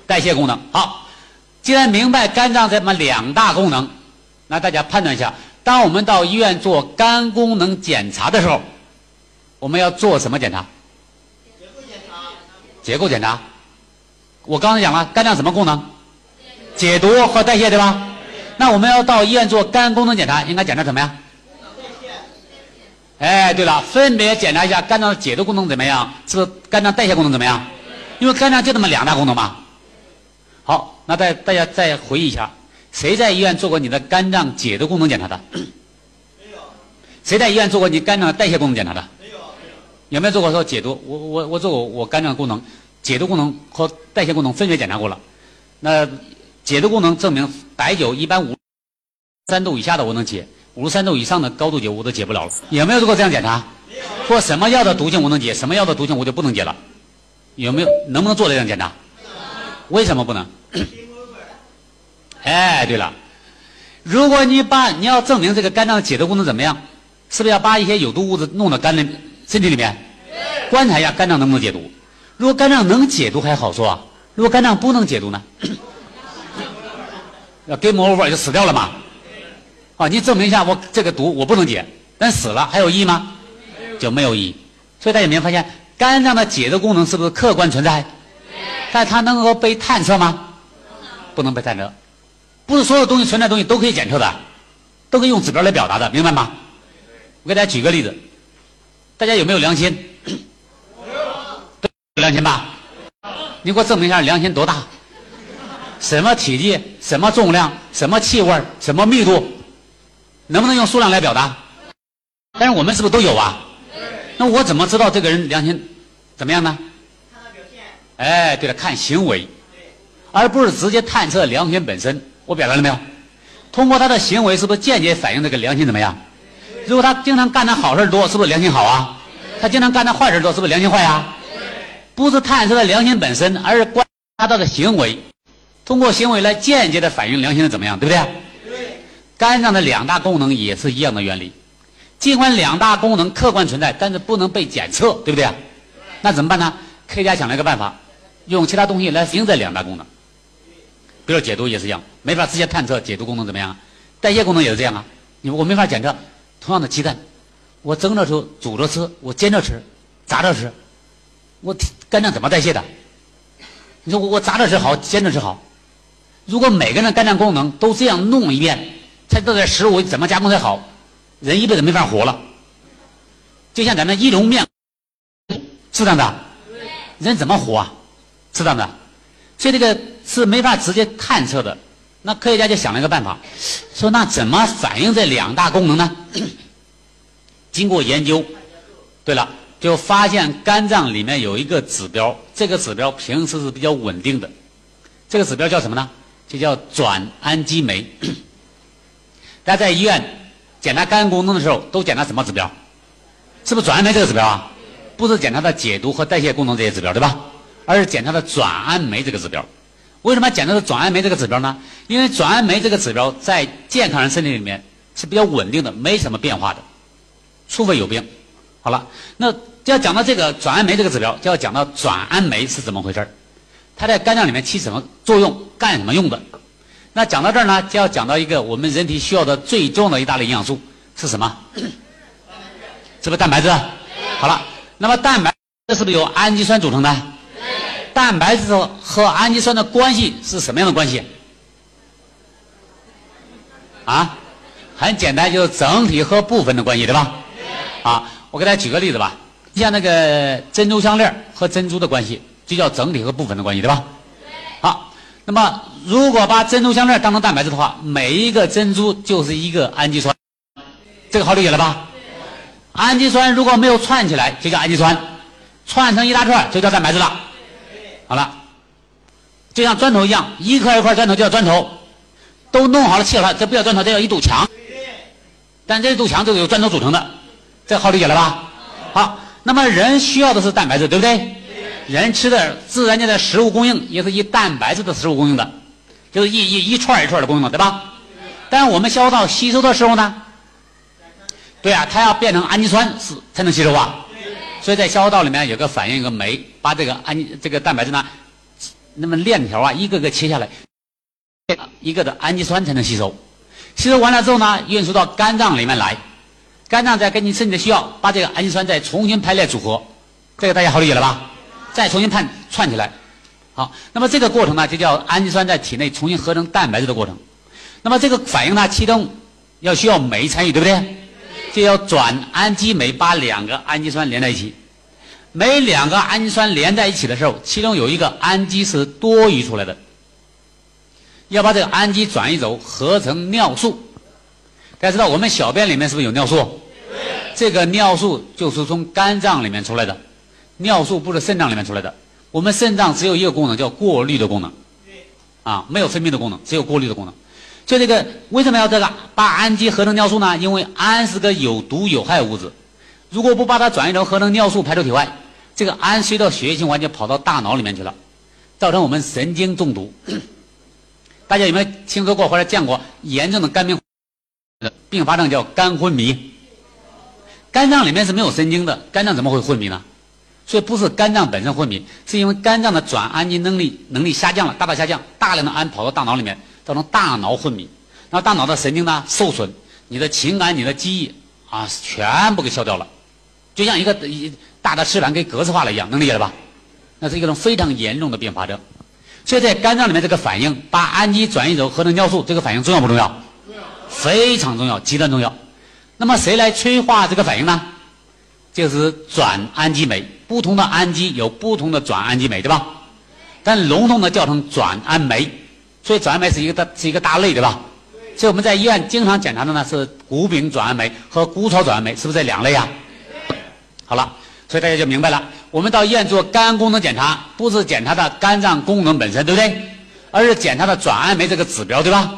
代谢功能。好。既然明白肝脏这么两大功能，那大家判断一下：当我们到医院做肝功能检查的时候，我们要做什么检查？结构检查。结构检查。我刚才讲了，肝脏什么功能？解毒和代谢，对吧？那我们要到医院做肝功能检查，应该检查什么呀？哎，对了，分别检查一下肝脏的解毒功能怎么样，是肝脏代谢功能怎么样？因为肝脏就这么两大功能嘛。好。那再大家再回忆一下，谁在医院做过你的肝脏解毒功能检查的？没有。谁在医院做过你肝脏代谢功能检查的？没有。有没有做过说解毒？我我我做过，我肝脏功能、解毒功能和代谢功能分别检查过了。那解毒功能证明白酒一般五三度以下的我能解，五十三度以上的高度酒我都解不了了。有没有做过这样检查？没有。说什么药的毒性我能解，什么药的毒性我就不能解了？有没有？能不能做这样检查？为什么不能？哎，对了，如果你把你要证明这个肝脏解毒功能怎么样，是不是要把一些有毒物质弄到肝里身体里面，观察一下肝脏能不能解毒？如果肝脏能解毒还好说啊，如果肝脏不能解毒呢？要 game over 就死掉了嘛？啊，你证明一下我这个毒我不能解，但死了还有意义吗？就没有意义。所以大家有没有发现，肝脏的解毒功能是不是客观存在？但它能够被探测吗？不能被探测。不是所有东西存在东西都可以检测的，都可以用指标来表达的，明白吗？我给大家举个例子，大家有没有良心？有良心吧？你给我证明一下良心多大？什么体积？什么重量？什么气味？什么密度？能不能用数量来表达？但是我们是不是都有啊？那我怎么知道这个人良心怎么样呢？看他表现。哎，对了，看行为，而不是直接探测良心本身。我表达了没有？通过他的行为，是不是间接反映这个良心怎么样？如果他经常干的好事多，是不是良心好啊？他经常干的坏事多，是不是良心坏啊？不是探测的良心本身，而是观察他的行为，通过行为来间接的反映良心的怎么样，对不对？肝脏的两大功能也是一样的原理，尽管两大功能客观存在，但是不能被检测，对不对啊？那怎么办呢？科学家想了一个办法，用其他东西来反映这两大功能。比如解毒也是一样，没法直接探测解毒功能怎么样，代谢功能也是这样啊。你我没法检测，同样的鸡蛋，我蒸着吃、煮着吃、我煎着吃、炸着吃，我肝脏怎么代谢的？你说我我炸着吃好，煎着吃好？如果每个人的肝脏功能都这样弄一遍，才知道这食物怎么加工才好，人一辈子没法活了。就像咱们一笼面，是这样的，人怎么活啊？是这样的，所以这个。是没法直接探测的，那科学家就想了一个办法，说那怎么反映这两大功能呢？经过研究，对了，就发现肝脏里面有一个指标，这个指标平时是比较稳定的，这个指标叫什么呢？就叫转氨基酶。大家在医院检查肝功能的时候，都检查什么指标？是不是转氨酶这个指标啊？不是检查的解毒和代谢功能这些指标，对吧？而是检查的转氨酶这个指标。为什么检查的转氨酶这个指标呢？因为转氨酶这个指标在健康人身体里面是比较稳定的，没什么变化的，除非有病。好了，那要讲到这个转氨酶这个指标，就要讲到转氨酶是怎么回事它在肝脏里面起什么作用，干什么用的？那讲到这儿呢，就要讲到一个我们人体需要的最重要的一大类营养素是什么？是不是蛋白质？好了，那么蛋白质是不是由氨基酸组成的？蛋白质和氨基酸的关系是什么样的关系？啊，很简单，就是整体和部分的关系，对吧？啊，我给大家举个例子吧，像那个珍珠项链和珍珠的关系，就叫整体和部分的关系，对吧？好，那么如果把珍珠项链当成蛋白质的话，每一个珍珠就是一个氨基酸，这个好理解了吧？氨基酸如果没有串起来，就叫氨基酸；串成一大串，就叫蛋白质了。好了，就像砖头一样，一块一块砖头叫砖头，都弄好了砌好了，这不叫砖头，这叫一堵墙。但这堵墙就是由砖头组成的，这好理解了吧？好，那么人需要的是蛋白质，对不对？人吃的自然界的食物供应也是以蛋白质的食物供应的，就是一一一串一串的供应的，对吧？但是我们消化道吸收的时候呢？对啊，它要变成氨基酸是才能吸收啊。所以在消化道里面有个反应，有个酶把这个氨这个蛋白质呢，那么链条啊一个个切下来，一个的氨基酸才能吸收。吸收完了之后呢，运输到肝脏里面来，肝脏再根据身体的需要，把这个氨基酸再重新排列组合。这个大家好理解了吧？再重新串串起来。好，那么这个过程呢，就叫氨基酸在体内重新合成蛋白质的过程。那么这个反应呢，其中要需要酶参与，对不对？就要转氨基酶把两个氨基酸连在一起，每两个氨基酸连在一起的时候，其中有一个氨基是多余出来的，要把这个氨基转移走，合成尿素。大家知道我们小便里面是不是有尿素？这个尿素就是从肝脏里面出来的，尿素不是肾脏里面出来的。我们肾脏只有一个功能，叫过滤的功能，啊，没有分泌的功能，只有过滤的功能。就这个为什么要这个把氨基合成尿素呢？因为氨是个有毒有害物质，如果不把它转移成合成尿素排出体外，这个氨随着血液循环就跑到大脑里面去了，造成我们神经中毒。大家有没有听说过或者见过严重的肝病？并发症叫肝昏迷。肝脏里面是没有神经的，肝脏怎么会昏迷呢？所以不是肝脏本身昏迷，是因为肝脏的转氨基能力能力下降了，大大下降，大量的氨跑到大脑里面。造成大脑昏迷，然后大脑的神经呢受损，你的情感、你的记忆啊，全部给消掉了，就像一个一大的翅膀给格式化了一样，能理解了吧？那是一种非常严重的并发症。所以在肝脏里面这个反应，把氨基转移走合成尿素，这个反应重要不重要？重要，非常重要，极端重要。那么谁来催化这个反应呢？就是转氨基酶。不同的氨基有不同的转氨基酶，对吧？但笼统的叫成转氨酶。所以转氨酶是一个大是一个大类，对吧？所以我们在医院经常检查的呢是谷丙转氨酶和谷草转氨酶，是不是这两类啊？好了，所以大家就明白了。我们到医院做肝功能检查，不是检查的肝脏功能本身，对不对？而是检查的转氨酶这个指标，对吧？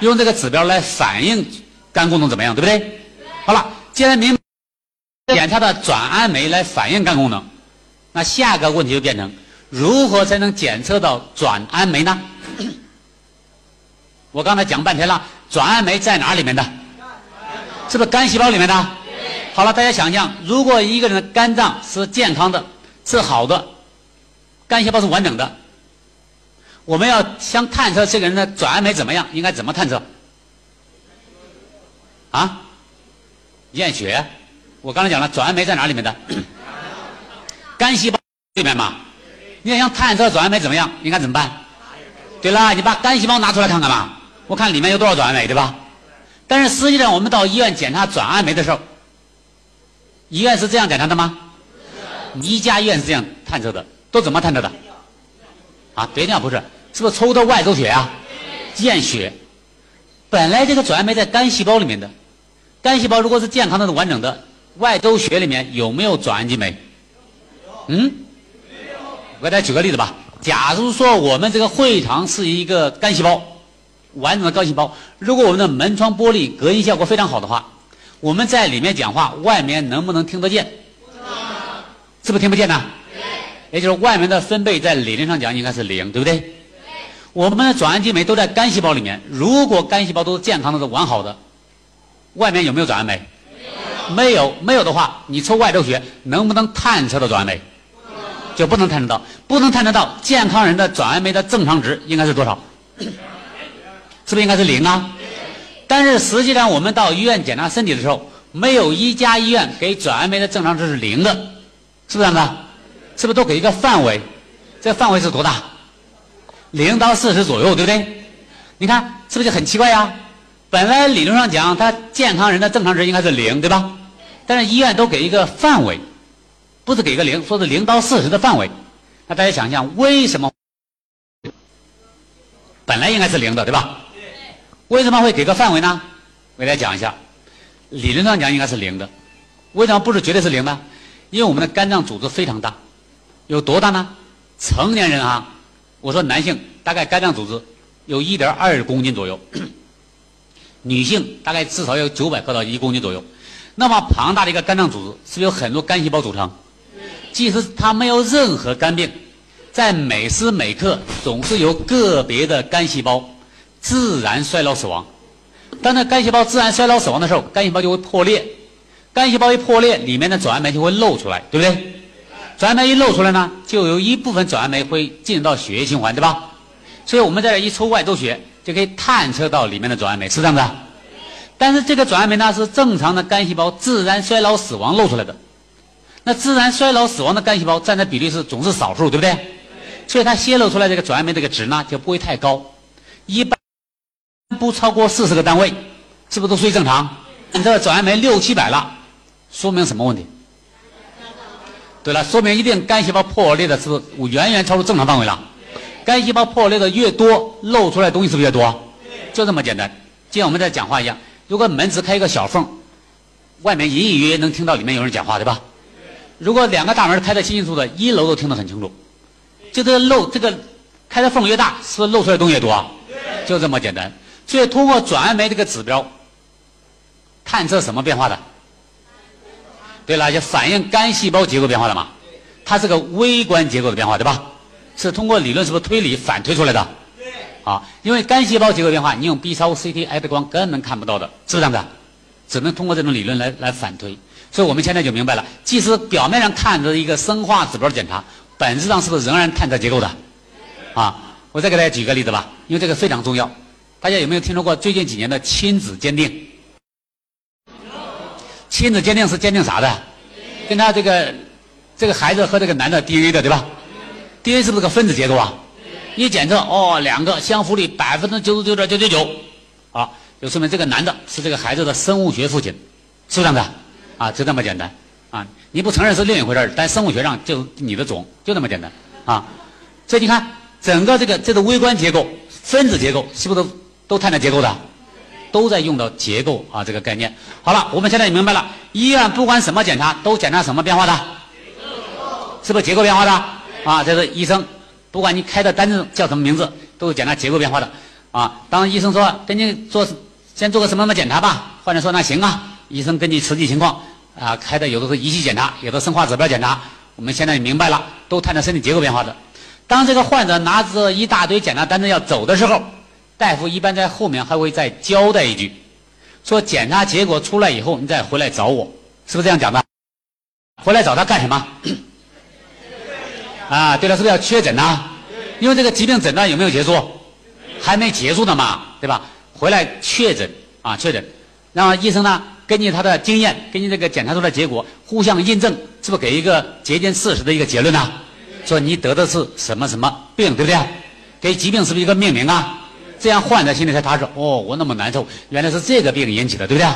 用这个指标来反映肝功能怎么样，对不对？好了，既然明检查的转氨酶来反映肝功能，那下个问题就变成如何才能检测到转氨酶呢？我刚才讲半天了，转氨酶在哪里面的？是不是肝细胞里面的？好了，大家想象，如果一个人的肝脏是健康的，是好的，肝细胞是完整的，我们要想探测这个人的转氨酶怎么样，应该怎么探测？啊？验血？我刚才讲了，转氨酶在哪里面的？肝细胞里面嘛。你想探测转氨酶怎么样，应该怎么办？对啦，你把肝细胞拿出来看看吧。我看里面有多少转氨酶，对吧？但是实际上，我们到医院检查转氨酶的时候，医院是这样检查的吗？一家医院是这样探测的，都怎么探测的？啊，别尿不是，是不是抽的外周血啊？验血。本来这个转氨酶在肝细胞里面的，肝细胞如果是健康的、完整的，外周血里面有没有转氨基酶？嗯？我给大家举个例子吧。假如说我们这个会场是一个干细胞。完整的干细胞，如果我们的门窗玻璃隔音效果非常好的话，我们在里面讲话，外面能不能听得见？是不是听不见呢？也就是外面的分贝在理论上讲应该是零，对不对？我们的转氨基酶都在干细胞里面，如果干细胞都是健康的、是完好的，外面有没有转氨酶？没有，没有的话，你抽外周血能不能探测到转氨酶？就不能探测到，不能探测到。健康人的转氨酶的正常值应该是多少？是不是应该是零啊？但是实际上，我们到医院检查身体的时候，没有一家医院给转氨酶的正常值是零的，是不是这样的？是不是都给一个范围？这范围是多大？零到四十左右，对不对？你看是不是就很奇怪呀？本来理论上讲，他健康人的正常值应该是零，对吧？但是医院都给一个范围，不是给个零，说是零到四十的范围。那大家想一想，为什么？本来应该是零的，对吧？为什么会给个范围呢？我给大家讲一下，理论上讲应该是零的，为什么不是绝对是零呢？因为我们的肝脏组织非常大。有多大呢？成年人啊，我说男性大概肝脏组织有一点二公斤左右，女性大概至少有九百克到一公斤左右。那么庞大的一个肝脏组织，是不是有很多肝细胞组成？即使它没有任何肝病，在每时每刻总是由个别的肝细胞自然衰老死亡。当那肝细胞自然衰老死亡的时候，肝细胞就会破裂，肝细胞一破裂，里面的转氨酶就会漏出来，对不对？转氨酶一漏出来呢，就有一部分转氨酶会进入到血液循环，对吧？所以我们在这一抽外周血，就可以探测到里面的转氨酶，是这样的。但是这个转氨酶呢，是正常的干细胞自然衰老死亡漏出来的。那自然衰老死亡的干细胞占的比例是总是少数，对不对？所以它泄露出来这个转氨酶这个值呢，就不会太高，一般不超过四十个单位，是不是都属于正常？你这个转氨酶六七百了，说明什么问题？对了，说明一定干细胞破裂的是远远超出正常范围了。肝细胞破裂的越多，漏出来东西是不是越多？就这么简单。就像我们在讲话一样，如果门只开一个小缝，外面隐隐约约能听到里面有人讲话，对吧？如果两个大门开的清清楚楚的，一楼都听得很清楚。就这个漏，这个开的缝越大，是不是漏出来东西越多？就这么简单。所以通过转氨酶这个指标，探测什么变化的？对了，就反映肝细胞结构变化了嘛？它是个微观结构的变化，对吧？是通过理论是不是推理反推出来的？对。啊，因为干细胞结构变化，你用 B 超、CT、X 光根本看不到的，是不是这样的？只能通过这种理论来来反推。所以我们现在就明白了，即使表面上看着一个生化指标检查，本质上是不是仍然探测结构的？啊，我再给大家举个例子吧，因为这个非常重要。大家有没有听说过最近几年的亲子鉴定？亲子鉴定是鉴定啥的？跟他这个这个孩子和这个男的 DNA 的对吧？DNA 是不是个分子结构啊？一检测哦，两个相符率百分之九十九点九九九，啊，就说明这个男的是这个孩子的生物学父亲，是不是这样的？啊，就这么简单啊！你不承认是另一回事儿但生物学上就你的种，就这么简单啊！所以你看，整个这个这个微观结构、分子结构，是不是都都探讨结构的？都在用到结构啊这个概念。好了，我们现在也明白了，医院不管什么检查都检查什么变化的？是不是结构变化的？啊，这是医生，不管你开的单子叫什么名字，都是检查结构变化的。啊，当医生说给你做先做个什么什么检查吧，患者说那行啊，医生根据实际情况啊开的有的是仪器检查，有的生化指标检查。我们现在明白了，都探测身体结构变化的。当这个患者拿着一大堆检查单子要走的时候。大夫一般在后面还会再交代一句，说检查结果出来以后，你再回来找我，是不是这样讲的？回来找他干什么？啊，对了，是不是要确诊呢？因为这个疾病诊断有没有结束？还没结束呢嘛，对吧？回来确诊啊，确诊，然后医生呢，根据他的经验，根据这个检查出来结果，互相印证，是不是给一个接近事实的一个结论呢？说你得的是什么什么病，对不对？给疾病是不是一个命名啊？这样患者心里才踏实。哦，我那么难受，原来是这个病引起的，对不对？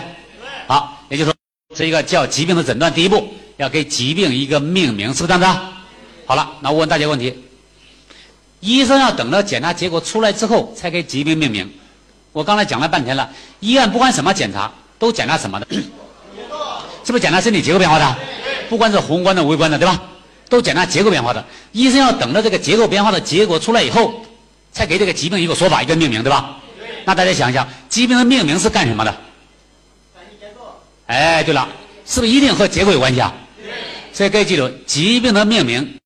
好，也就是说，是一个叫疾病的诊断。第一步要给疾病一个命名，是不是这样子？好了，那我问大家问题：医生要等到检查结果出来之后才给疾病命名。我刚才讲了半天了，医院不管什么检查都检查什么的？是不是检查身体结构变化的？不管是宏观的、微观的，对吧？都检查结构变化的。医生要等到这个结构变化的结果出来以后。才给这个疾病一个说法，一个命名，对吧？那大家想一想，疾病的命名是干什么的？哎，对了，是不是一定和结构有关系啊？所以可以记住，疾病的命名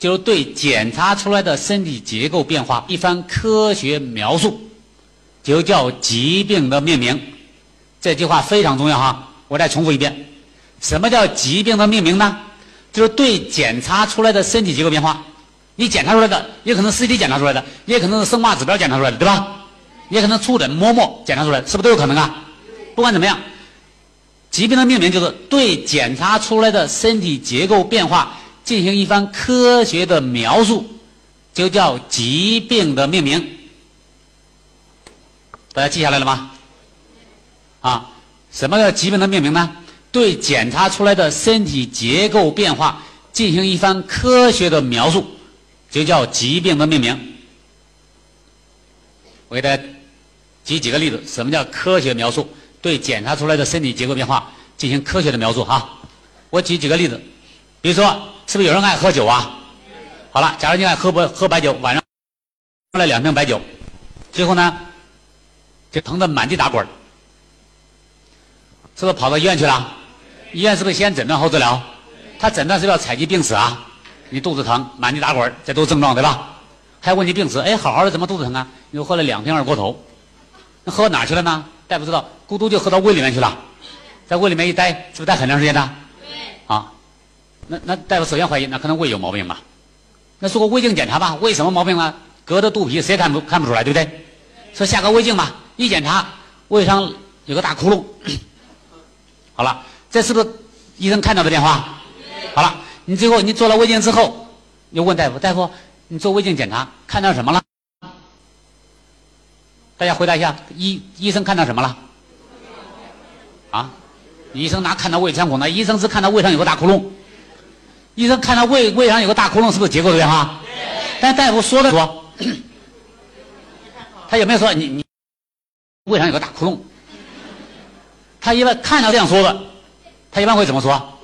就是对检查出来的身体结构变化一番科学描述，就叫疾病的命名。这句话非常重要哈，我再重复一遍：什么叫疾病的命名呢？就是对检查出来的身体结构变化，你检查出来的，也可能 CT 检查出来的，也可能是生化指标检查出来的，对吧？也可能触诊摸摸检查出来，是不是都有可能啊？不管怎么样，疾病的命名就是对检查出来的身体结构变化进行一番科学的描述，就叫疾病的命名。大家记下来了吗？啊，什么叫疾病的命名呢？对检查出来的身体结构变化进行一番科学的描述，就叫疾病的命名。我给大家举几个例子，什么叫科学描述？对检查出来的身体结构变化进行科学的描述哈。我举几个例子，比如说，是不是有人爱喝酒啊？好了，假如你爱喝不喝白酒，晚上喝了两瓶白酒，最后呢，就疼得满地打滚是不是跑到医院去了？医院是不是先诊断后治疗？他诊断是要采集病史啊。你肚子疼，满地打滚这都是症状对吧？还问你病史，哎，好好的怎么肚子疼啊？你又喝了两瓶二锅头，那喝到哪去了呢？大夫知道，咕嘟就喝到胃里面去了，在胃里面一待，是不是待很长时间呢？那那大夫首先怀疑，那可能胃有毛病吧？那做个胃镜检查吧，胃什么毛病呢？隔着肚皮谁也看不看不出来，对不对？说下个胃镜吧，一检查胃上有个大窟窿。好了。这是不是医生看到的电话？好了，你最后你做了胃镜之后，又问大夫：“大夫，你做胃镜检查看到什么了？”大家回答一下，医医生看到什么了？啊？医生哪看到胃穿孔呢？医生是看到胃上有个大窟窿。医生看到胃胃上有个大窟窿，是不是结构的变化？但大夫说的说，他有没有说你你胃上有个大窟窿？他一般看到这样说的。他一般会怎么说？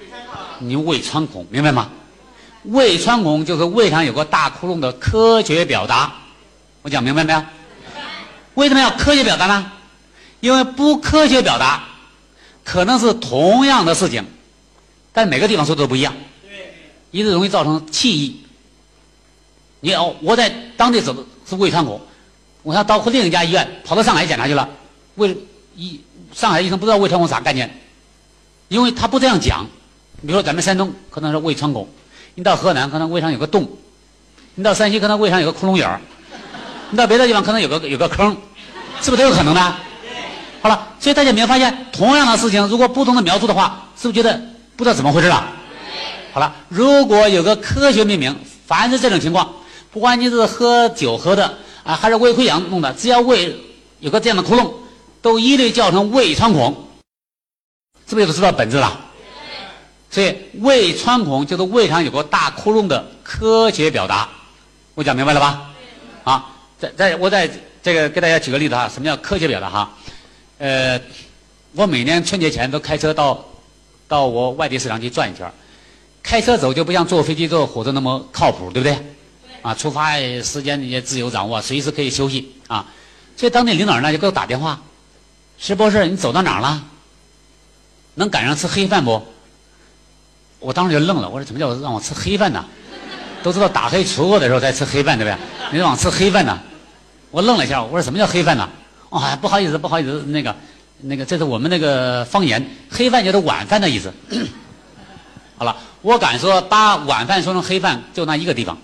你胃穿孔，明白吗？胃穿孔就是胃上有个大窟窿的科学表达。我讲明白没有？为什么要科学表达呢？因为不科学表达，可能是同样的事情，但每个地方说的都不一样，一直容易造成歧义。你哦，我在当地走的是胃穿孔，我要到另一家医院，跑到上海检查去了，胃医上海医生不知道胃穿孔啥概念。因为他不这样讲，比如说咱们山东可能是胃穿孔，你到河南可能胃上有个洞，你到山西可能胃上有个窟窿眼儿，你到别的地方可能有个有个坑，是不是都有可能的？好了，所以大家没有发现，同样的事情如果不同的描述的话，是不是觉得不知道怎么回事了？好了，如果有个科学命名，凡是这种情况，不管你是喝酒喝的啊，还是胃溃疡弄的，只要胃有个这样的窟窿，都一律叫成胃穿孔。是不是就知道本质了？所以胃穿孔就是胃上有个大窟窿的科学表达，我讲明白了吧？啊，在在我在这个给大家举个例子哈，什么叫科学表达哈？呃，我每年春节前都开车到到我外地市场去转一圈开车走就不像坐飞机坐火车那么靠谱，对不对？啊，出发时间你也自由掌握，随时可以休息啊。所以当地领导人呢就给我打电话，石博士，你走到哪儿了？能赶上吃黑饭不？我当时就愣了，我说怎么叫让我吃黑饭呢？都知道打黑除恶的时候才吃黑饭，对不对？你让我吃黑饭呢？我愣了一下，我说什么叫黑饭呢？哦，不好意思，不好意思，那个，那个，这是我们那个方言，黑饭就是晚饭的意思。好了，我敢说把晚饭说成黑饭，就那一个地方。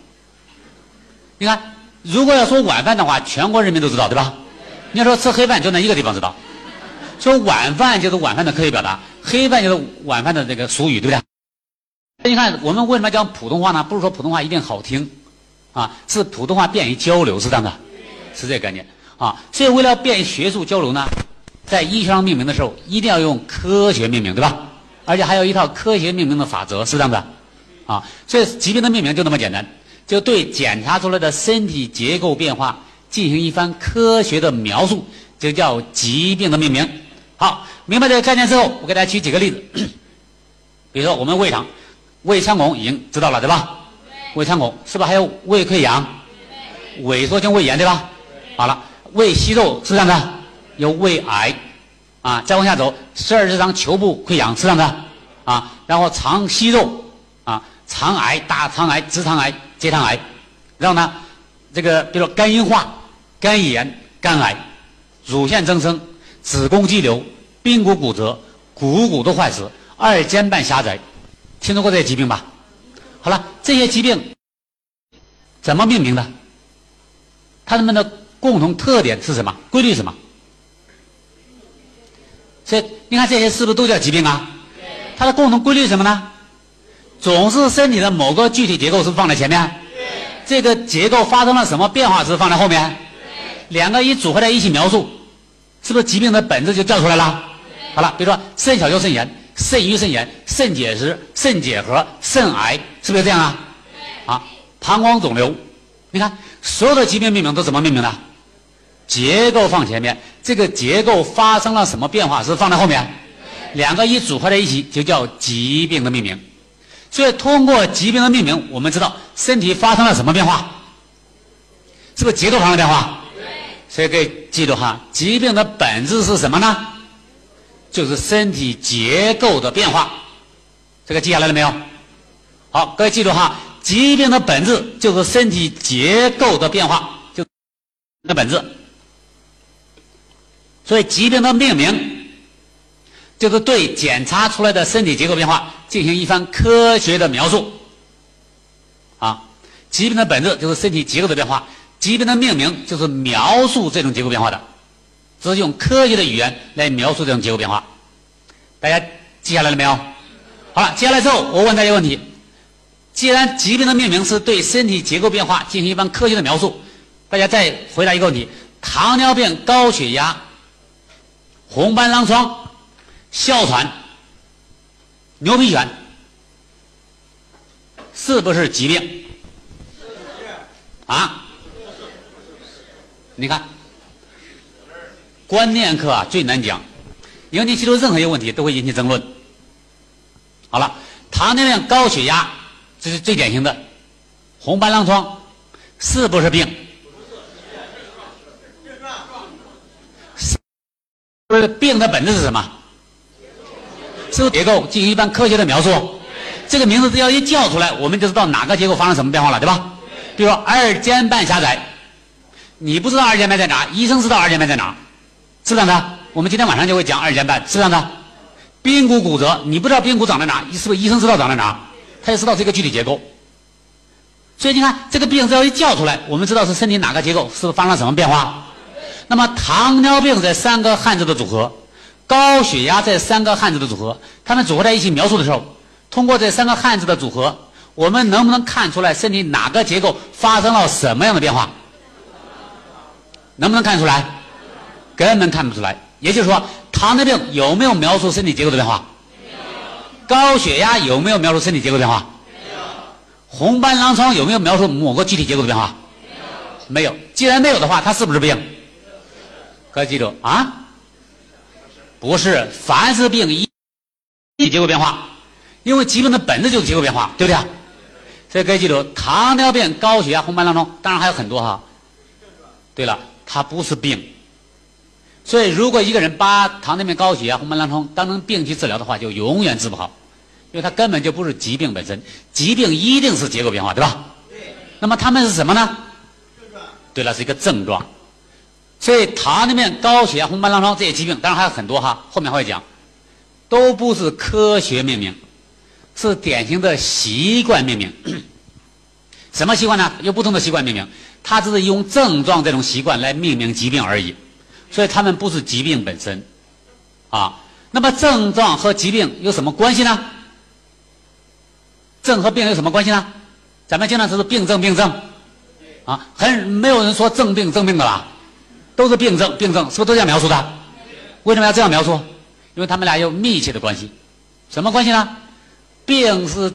你看，如果要说晚饭的话，全国人民都知道，对吧？你要说吃黑饭，就那一个地方知道。说晚饭就是晚饭的科学表达，黑饭就是晚饭的这个俗语，对不对？你看我们为什么讲普通话呢？不是说普通话一定好听，啊，是普通话便于交流，是这样的，是这个概念啊。所以为了便于学术交流呢，在医学上命名的时候一定要用科学命名，对吧？而且还有一套科学命名的法则，是这样的，啊。所以疾病的命名就那么简单，就对检查出来的身体结构变化进行一番科学的描述，就叫疾病的命名。好，明白这个概念之后，我给大家举几个例子。比如说，我们胃肠、胃穿孔已经知道了，对吧？胃穿孔是不是还有胃溃疡、萎缩性胃炎，对吧？好了，胃息肉是这样的，有胃癌啊。再往下走，十二指肠球部溃疡是这样的啊，然后肠息肉啊，肠癌、大肠癌、直肠癌、结肠癌，然后呢，这个比如说肝硬化、肝炎、肝癌、乳腺增生、子宫肌瘤、髌骨骨折、股骨头坏死、二尖瓣狭窄，听说过这些疾病吧？好了，这些疾病怎么命名的？它们的共同特点是什么？规律是什么？这你看这些是不是都叫疾病啊？它的共同规律是什么呢？总是身体的某个具体结构是放在前面？这个结构发生了什么变化是放在后面？两个一组合在一起描述，是不是疾病的本质就叫出来了？好了，比如说肾小球肾炎、肾盂肾炎、肾结石、肾结核、肾癌，是不是这样啊？啊，膀胱肿瘤，你看所有的疾病命名都怎么命名的？结构放前面，这个结构发生了什么变化是放在后面？两个一组合在一起就叫疾病的命名。所以通过疾病的命名，我们知道身体发生了什么变化？是不是结构发生变化？所以可以记住哈，疾病的本质是什么呢？就是身体结构的变化。这个记下来了没有？好，各位记住哈，疾病的本质就是身体结构的变化，就的本质。所以疾病的命名，就是对检查出来的身体结构变化进行一番科学的描述。啊，疾病的本质就是身体结构的变化，疾病的命名就是描述这种结构变化的，只是用科学的语言来描述这种结构变化。大家记下来了没有？好了，接下来之后我问大家问题：既然疾病的命名是对身体结构变化进行一番科学的描述，大家再回答一个问题：糖尿病、高血压。红斑狼疮、哮喘、牛皮癣，是不是疾病？啊？你看，观念课啊最难讲，因为你提出任何一个问题都会引起争论。好了，糖尿病、高血压，这是最典型的。红斑狼疮是不是病？不是病的本质是什么？是不是结构进行一般科学的描述？这个名字只要一叫出来，我们就知道哪个结构发生什么变化了，对吧？比如说二尖瓣狭窄，你不知道二尖瓣在哪，医生知道二尖瓣在哪，是这样的。我们今天晚上就会讲二尖瓣，是这样的。髌骨骨折，你不知道髌骨长在哪，是不是医生知道长在哪？他也知道这个具体结构。所以你看，这个病只要一叫出来，我们知道是身体哪个结构，是不是发生了什么变化？那么糖尿病这三个汉字的组合，高血压这三个汉字的组合，它们组合在一起描述的时候，通过这三个汉字的组合，我们能不能看出来身体哪个结构发生了什么样的变化？能不能看出来？根本看不出来。也就是说，糖尿病有没有描述身体结构的变化？高血压有没有描述身体结构变化？红斑狼疮有没有描述某个具体结构的变化？没有。既然没有的话，它是不是病？各位记住啊，不是凡是病一结构变化，因为疾病的本质就是结构变化，对不对？所以各位记住，糖尿病、高血压、红斑狼疮，当然还有很多哈。对了，它不是病。所以，如果一个人把糖尿病、高血压、红斑狼疮当成病去治疗的话，就永远治不好，因为它根本就不是疾病本身。疾病一定是结构变化，对吧？那么他们是什么呢？对了，是一个症状。所以糖尿病、高血压、红斑狼疮这些疾病，当然还有很多哈，后面会讲，都不是科学命名，是典型的习惯命名。什么习惯呢？有不同的习惯命名，它只是用症状这种习惯来命名疾病而已。所以他们不是疾病本身，啊，那么症状和疾病有什么关系呢？症和病有什么关系呢？咱们经常说是病症病症，啊，很没有人说症病症病的啦？都是病症，病症是不是都这样描述的？为什么要这样描述？因为他们俩有密切的关系。什么关系呢？病是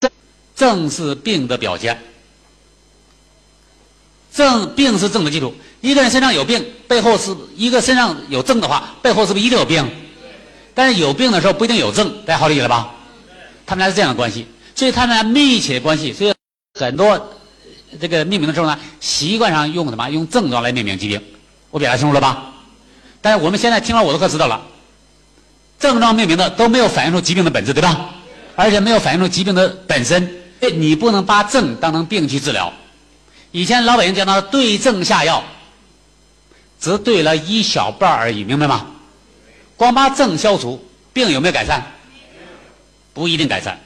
症，症是病的表现。症病是症的基础。一个人身上有病，背后是一个身上有症的话，背后是不是一定有病？但是有病的时候不一定有症，大家好理解了吧？他们俩是这样的关系，所以他们俩密切关系。所以很多。这个命名的时候呢，习惯上用什么？用症状来命名疾病，我表达清楚了吧？但是我们现在听了我的课知道了，症状命名的都没有反映出疾病的本质，对吧？而且没有反映出疾病的本身。你不能把症当成病去治疗。以前老百姓讲到对症下药，只对了一小半而已，明白吗？光把症消除，病有没有改善？不一定改善。